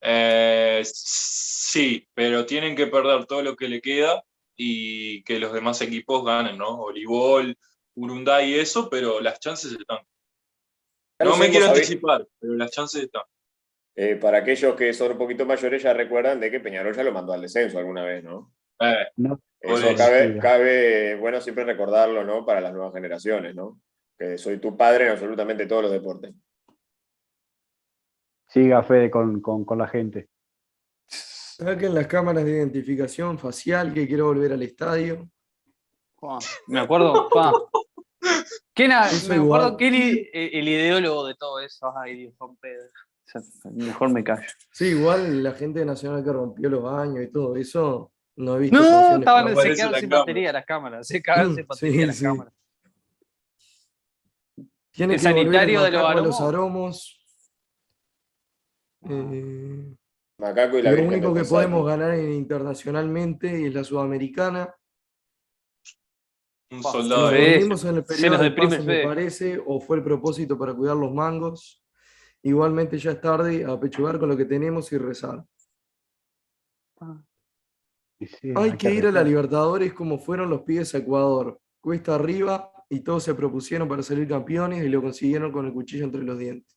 Eh, sí, pero tienen que perder todo lo que le queda y que los demás equipos ganen, ¿no? Olivol, Urunday y eso, pero las chances están. Ya No me quiero anticipar, pero las chances están. Eh, para aquellos que son un poquito mayores ya recuerdan de que Peñarol ya lo mandó al descenso alguna vez, ¿no? Eh, No. Eso. cabe, cabe, bueno, siempre recordarlo, ¿no? Para las nuevas generaciones, ¿no? Que soy tu padre en absolutamente todos los deportes. Siga Fede con, con, con la gente. Saquen las cámaras de identificación facial que quiero volver al estadio. Juan, Me acuerdo, Juan. ¿Quién era- Eso me igual. acuerdo que el, el ideólogo de todo eso. Ay, Dios, Juan Pedro. O sea, Mejor me callo. Sí, igual la gente de Nacional que rompió los baños y todo eso, no he visto No, estaban no se quedaron sin cámara. batería las cámaras. Se quedaron sin Mm, batería sí, las sí. cámaras. Tiene El sanitario de los Macaco a los aromos. Eh, Macaco y la lo Virgen único que podemos ganar en- internacionalmente es la sudamericana. un soldado de... en el se periodo de deprime paso, me parece, o fue el propósito para cuidar los mangos. Igualmente ya es tarde a pechugar con lo que tenemos y rezar. Sí, Hay que ir a la. Libertadores como fueron los pibes a Ecuador. Cuesta arriba y todos se propusieron para salir campeones y lo consiguieron con el cuchillo entre los dientes.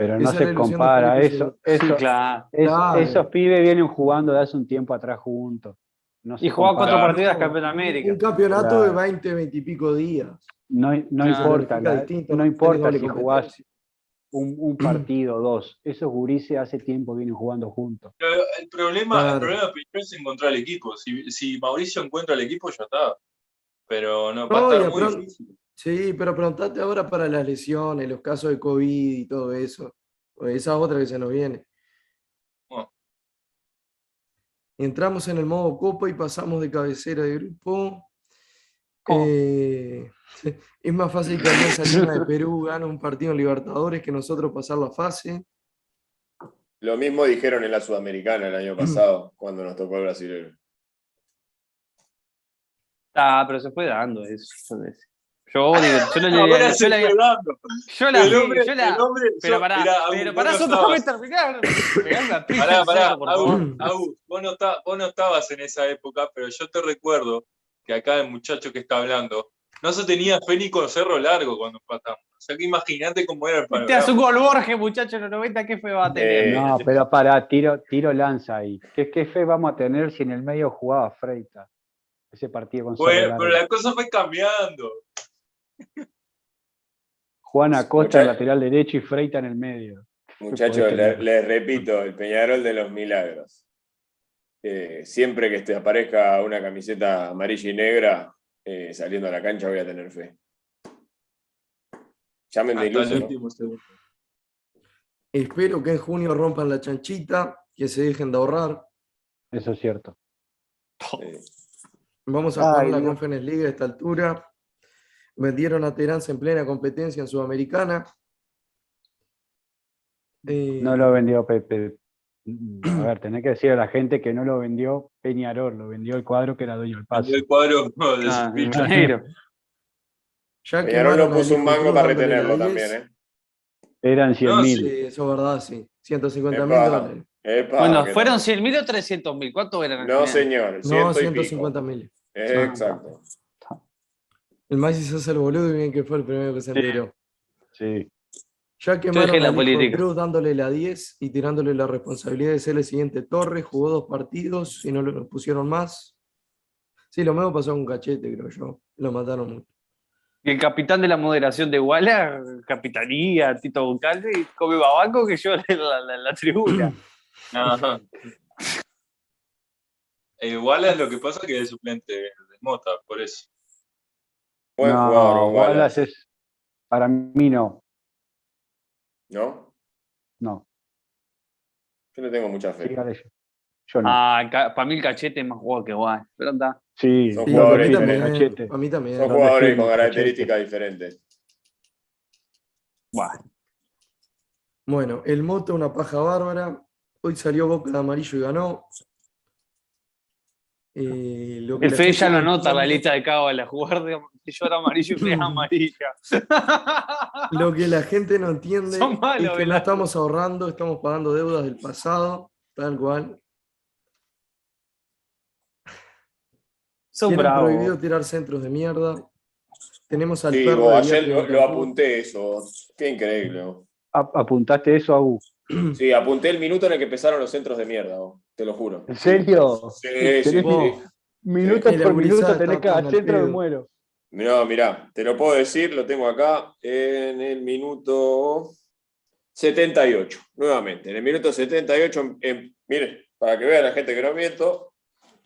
Pero no Esa se compara. Eso, eso, Claro. es- Claro. Esos pibes vienen jugando de hace un tiempo atrás juntos. No Y jugaba cuatro partidas campeón de América. Un campeonato de Claro. 20, 20 y pico días. No, no Claro. importa, Significa la- distinto, no importa si jugás un, un partido o dos. Esos gurises hace tiempo vienen jugando juntos. Pero El problema, el Claro. problema de Peñarol es encontrar el equipo. Si, si Mauricio encuentra el equipo, ya está. Pero no, No, va a y estar muy aparte- difícil. Sí, pero preguntate ahora para las lesiones, los casos de COVID y todo eso. Esa es otra que se nos viene. Bueno. Entramos en el modo Copa y pasamos de cabecera de grupo. ¿Cómo? Eh, es más fácil que Alianza Lima de Perú gane un partido en Libertadores que nosotros pasar la fase. Lo mismo dijeron en la Sudamericana el año pasado, cuando nos tocó el brasileño. Ah, pero se fue dando eso. Yo la, Ahora yo la, yo la El hombre, yo la- el hombre, pero yo- pará, mirá, pero vos pará, no estabas. déjame terminar. Pará, pará, Agus, vos no, está- vos no estabas en esa época, pero yo te recuerdo que acá el muchacho que está hablando no se tenía fe ni con Cerro Largo cuando empatamos. O sea que imagínate cómo era el Te hace un panorama. gol Borges, muchacho, en los 90, ¿qué fe va a tener? Eh, No, pero para, tiro, tiro lanza ahí. ¿Qué, ¿Qué fe vamos a tener si en el medio jugaba Freita? Ese partido con Cerro pero la cosa fue cambiando. Juan Acosta lateral derecho y Freita en el medio. Muchachos, podés le- les repito, el Peñarol de los Milagros. Eh, siempre que este, aparezca una camiseta amarilla y negra eh, saliendo a la cancha voy a tener fe. Llamen de el iluso, ¿no? último segundo. Espero que en junio rompan la chanchita que se dejen de ahorrar. Eso es cierto. Eh, Vamos a jugar Ay, la Dios. Conference League a esta altura. Vendieron a Terence en plena competencia en Sudamericana. Eh, No lo vendió Pepe. A ver, tenés que decir a la gente que no lo vendió Peñarol, lo vendió el cuadro que era dueño del pase. El cuadro de Ah, ya Peñarol no a puso un mango para retenerlo también, 10. ¿eh? Eran 100 No, mil. Sí, eso es verdad, sí. 150 mil dólares. Epa, Bueno, que ¿fueron no. 100 mil o 300 mil? ¿Cuánto eran? No, señor, No, ciento y pico. 150 mil. Exacto. El Maxi se hace el boludo y bien que fue el primero que se Sí. enteró. Sí. Ya quemaron la a política. Cruz dándole la 10 y tirándole la responsabilidad de ser el siguiente Torres. Jugó dos partidos y no lo pusieron más. Sí, lo mismo pasó con Cachete, creo yo. Lo mataron mucho. Y el capitán de la moderación de Walla, capitanía, Tito Bucalde, y come babaco que yo en la, la- la tribuna. Ajá. E igual es lo que pasa que es suplente de Mota, por eso. Buen no, jugador, Wallace. Wallace es. Para mí no. ¿No? No. Yo le tengo mucha fe. Dígale yo. Yo no. Ah, para mí el cachete es más jugador que Guay. Pero anda. sí, Son Sí, jugadores mí define también. Cachete. Para mí también. Son jugadores con Cachete. características diferentes. Guay. Bueno, el Moto, una paja bárbara. Hoy salió Boca de amarillo y ganó. Eh, lo que El Fede ya no no anota la lista de cábala. Jugar de yo era amarillo y amarilla. Lo que la gente no entiende Son malos, es que no Velasco. estamos ahorrando, estamos pagando deudas del pasado, tal cual. Son bravos. prohibido tirar centros de mierda. Tenemos al Sí, perro. vos, ayer lo, lo apunté eso. Qué increíble. vos. ¿Apuntaste eso, Agu? Sí, apunté el minuto en el que empezaron los centros de mierda, vos, te lo juro. ¿En serio? Sí, sí, sí. Vos, Minuto Es que la por minuto tenés cada centro de pedo. muero. No, mirá, te lo puedo decir, lo tengo acá en el minuto 78, nuevamente. En el minuto 78, en- en- miren, para que vea la gente que no miento,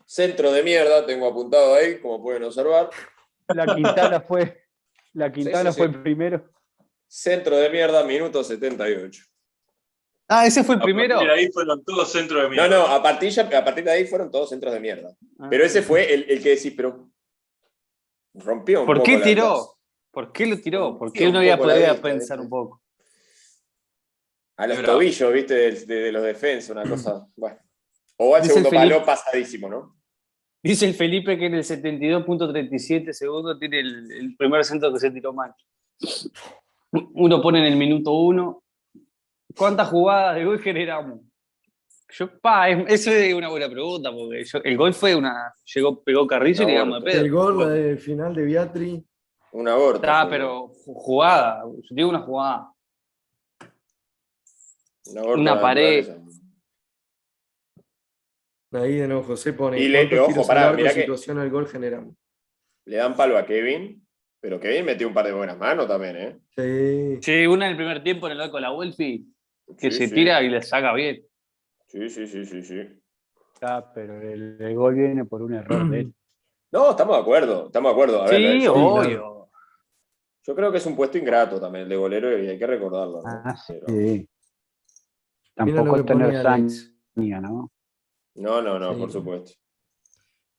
centro de mierda, tengo apuntado ahí, como pueden observar. La Quintana fue. La Quintana sí, fue sí. el primero. Centro de mierda, minuto 78. Ah, ese fue el A primero. partir de ahí fueron todos centros de No, mierda. no, a partir, ya- a partir de ahí fueron todos centros de mierda. Ah. Pero ese fue el, el que decís, pero rompió un ¿Por poco qué tiró? ¿Por qué lo tiró? ¿Por qué no había podido pensar un poco? A los tobillos, viste, de, de- de los defensas, una cosa. Bueno. O al Dice segundo Felipe- palo pasadísimo, ¿no? Dice el Felipe que en el 72.37 segundos tiene el, el primer centro que se tiró mal. Uno pone en el minuto uno. ¿Cuántas jugadas de gol generamos? Yo, pa, es- eso es una buena pregunta, porque yo- el gol fue una. Llegó, pegó Carrillo y Una le damos de vuelta. el pedo. gol la de final de Beatri. Un aborto. Está, fue. pero ju- jugada. Yo digo una jugada. Un aborto una la pared. Ahí de nuevo José pone. Y le- ¿cuántos ojo, pará, mirá que- situación al gol generamos? Le dan palo a Kevin, pero Kevin metió un par de buenas manos también, ¿eh? Sí. Sí, una en el primer tiempo en el arco de la Welfi, que Sí, se sí. tira y le saca bien. Sí, sí, sí, sí, sí. Ah, pero el, el gol viene por un error de él. No, estamos de acuerdo, estamos de acuerdo. A ver, Sí, yo, obvio. yo creo que es un puesto ingrato también el de golero y hay que recordarlo. ¿no? Ah, Pero- sí. Mira Tampoco es tener saña, ¿no? No, no, no, Sí. por supuesto.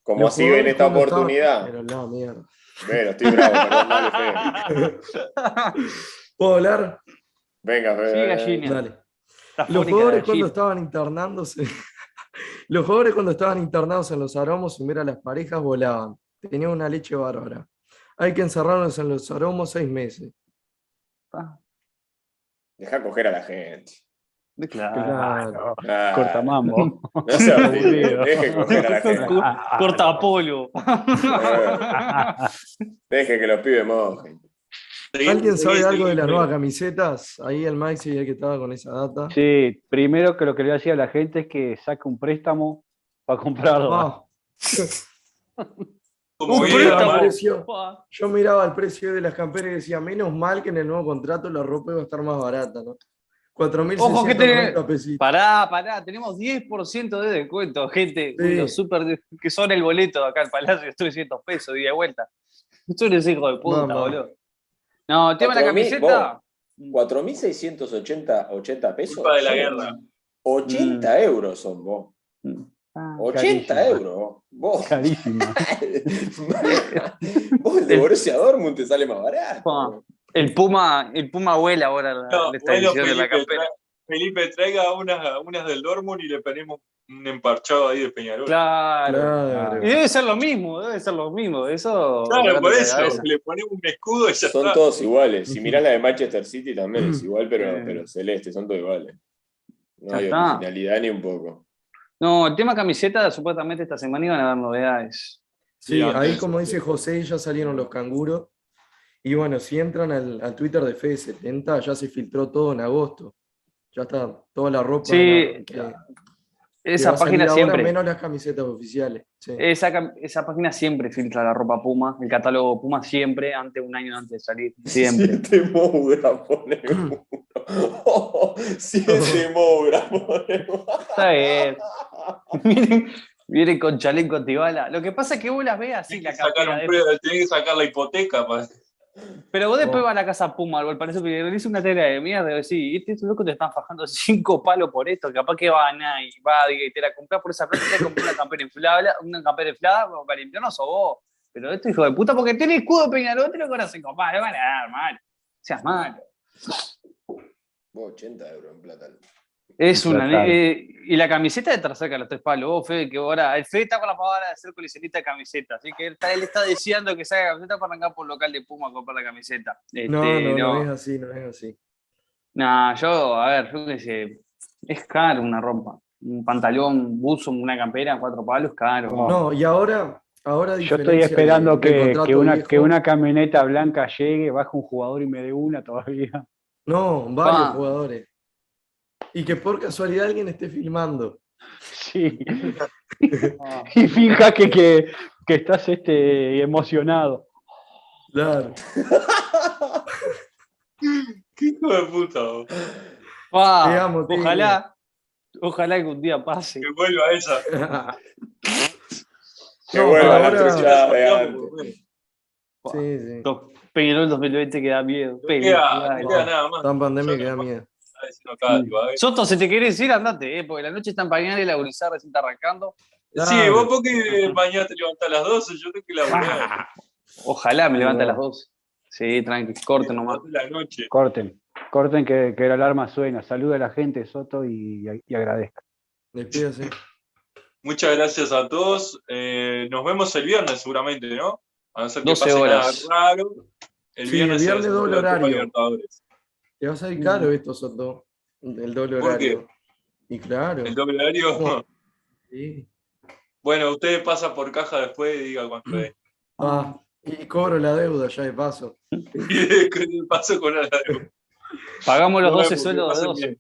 Como así ven esta oportunidad. Pero no, mierda. Bueno, estoy bravo, perdón, Fede. ¿Puedo hablar? Venga, Fede. Sí, gallina. Dale. Los jugadores la cuando estaban internándose, los jugadores cuando estaban internados en los aromos sin ver a las parejas volaban. Tenían una leche bárbara. Hay que encerrarlos en los aromos seis meses. Ah, Deja coger a la gente. Claro. Claro. Corta mambo. No se. Deje coger a la gente. Corta polvo. Deje que los pibes mojen. ¿Alguien sabe algo de las nuevas camisetas? Ahí el Maxi y el que estaba con esa data. Sí, primero que lo que le decía a la gente es que saque un préstamo para comprarlo. Ah, Como bien, precio. Yo miraba el precio de las camperas y decía, menos mal que en el nuevo contrato la ropa iba a estar más barata, ¿no? 4.690 Ojo que tenés- pesitos. Pará, pará, tenemos 10% de descuento, gente. Sí. Los super de- que son el boleto de acá al Palacio, 300 pesos, ida y vuelta. Tú eres hijo de puta, Mamá. boludo. No, el tema de la 4.000, camiseta. 4.680 80 pesos. Culpa de la guerra. 80 euros son vos. Mm. Ah, 80 carísimo. euros. Vos. Carísimo. vos el de Borussia Dortmund te sale más barato. El Puma, el Puma vuela ahora la, No, esta bueno, edición de la Felipe, campera. tra- Felipe, traiga unas, unas del Dortmund y le ponemos un emparchado ahí de Peñarol. Claro. Claro. Y debe ser lo mismo, debe ser lo mismo. Eso. Claro, por eso, le ponemos un escudo y ya Son está. todos iguales. Si mirás la de Manchester City también es igual, pero, pero celeste, son todos iguales. No Ya hay está. originalidad ni un poco. No, el tema camiseta, supuestamente esta semana iban a haber novedades. Sí, ahí como dice. José, ya salieron los canguros. Y bueno, si entran al, al Twitter de Fede 70, ya se filtró todo en agosto. Ya está toda la ropa. Sí, que- va Esa a salir página ahora, siempre. menos las camisetas oficiales. sí. Esa, esa página siempre filtra la ropa Puma, el catálogo Puma siempre, antes un año antes de salir. Siempre. Siete Moura pone uno. Siete Moura pone uno. Está bien. Miren, miren con chaleco antibala. Lo que pasa es que vos las ves así, la sacar un pre- tenés que sacar la hipoteca. pa- Pero vos después Oh. vas a la casa Puma, o parece que le hice una tela de mierda, y decís, este loco te están fajando cinco palos por esto, capaz que va a nada y va y te la compras por esa plata, te compras una campera inflable, una campera inflada, para limpiarnos o vos. Pero este hijo de puta, porque tiene escudo de Peñarol, te lo cinco palos, van a dar mal. Seas malo. Vos, 80 euros en plata. Es una. Eh, y la camiseta de de los tres palos. Vos, Fede, que ahora. El Fede está con la pavada de ser coleccionista de camisetas. Así que él está, él está deseando que salga camiseta para arrancar por el local de Puma a comprar la camiseta. Este, No, no, no, es así, no es así. Nah, yo, a ver, yo qué sé. Es caro una ropa. Un pantalón, un buzo, una campera, cuatro palos, caro. No. No, y ahora, ahora Yo estoy esperando que, que una, viejo, que una camioneta blanca llegue, baje un jugador y me dé una todavía. No, varios Pa. jugadores. Y que por casualidad alguien esté filmando. Sí. y fija que, que, que estás este, emocionado. Claro. ¿Qué hijo de puta? vos? Pa, Te amo, Tigre. ojalá, ojalá que un día pase. Que vuelva esa. Que No, vuelva la ahora- trucha de antes. sí, sí. Peñarol 2020 que da miedo. No Peñarol, queda, dale. no queda nada más. Tan pandemia que da miedo. Está diciendo acá, digo. Soto, si te querés ir, andate, eh, porque la noche está en pañal y la gurizada recién está arrancando. Sí, vos porque mañana te levantás a las 12, yo tengo que laburar. Ojalá me levante a las dos. Sí, tranqui, corte nomás. la noche. Corten, corten que, que la alarma suena. Saluda a la gente, Soto, y, y agradezca. Despídase. Muchas gracias a todos. Eh, nos vemos el viernes seguramente, ¿no? A no ser que 12 pase horas. nada raro. El Sí, viernes, el viernes doble horario. Te va a salir caro esto, Soto. El doble ¿Por horario. Y claro. El doble horario. No. Sí. Bueno, usted pasa por caja después y diga cuánto es. Ah, y cobro la deuda ya de paso. Y de- paso con la Pagamos los Nos 12 vemos, que sueldos de pasen 12. bien.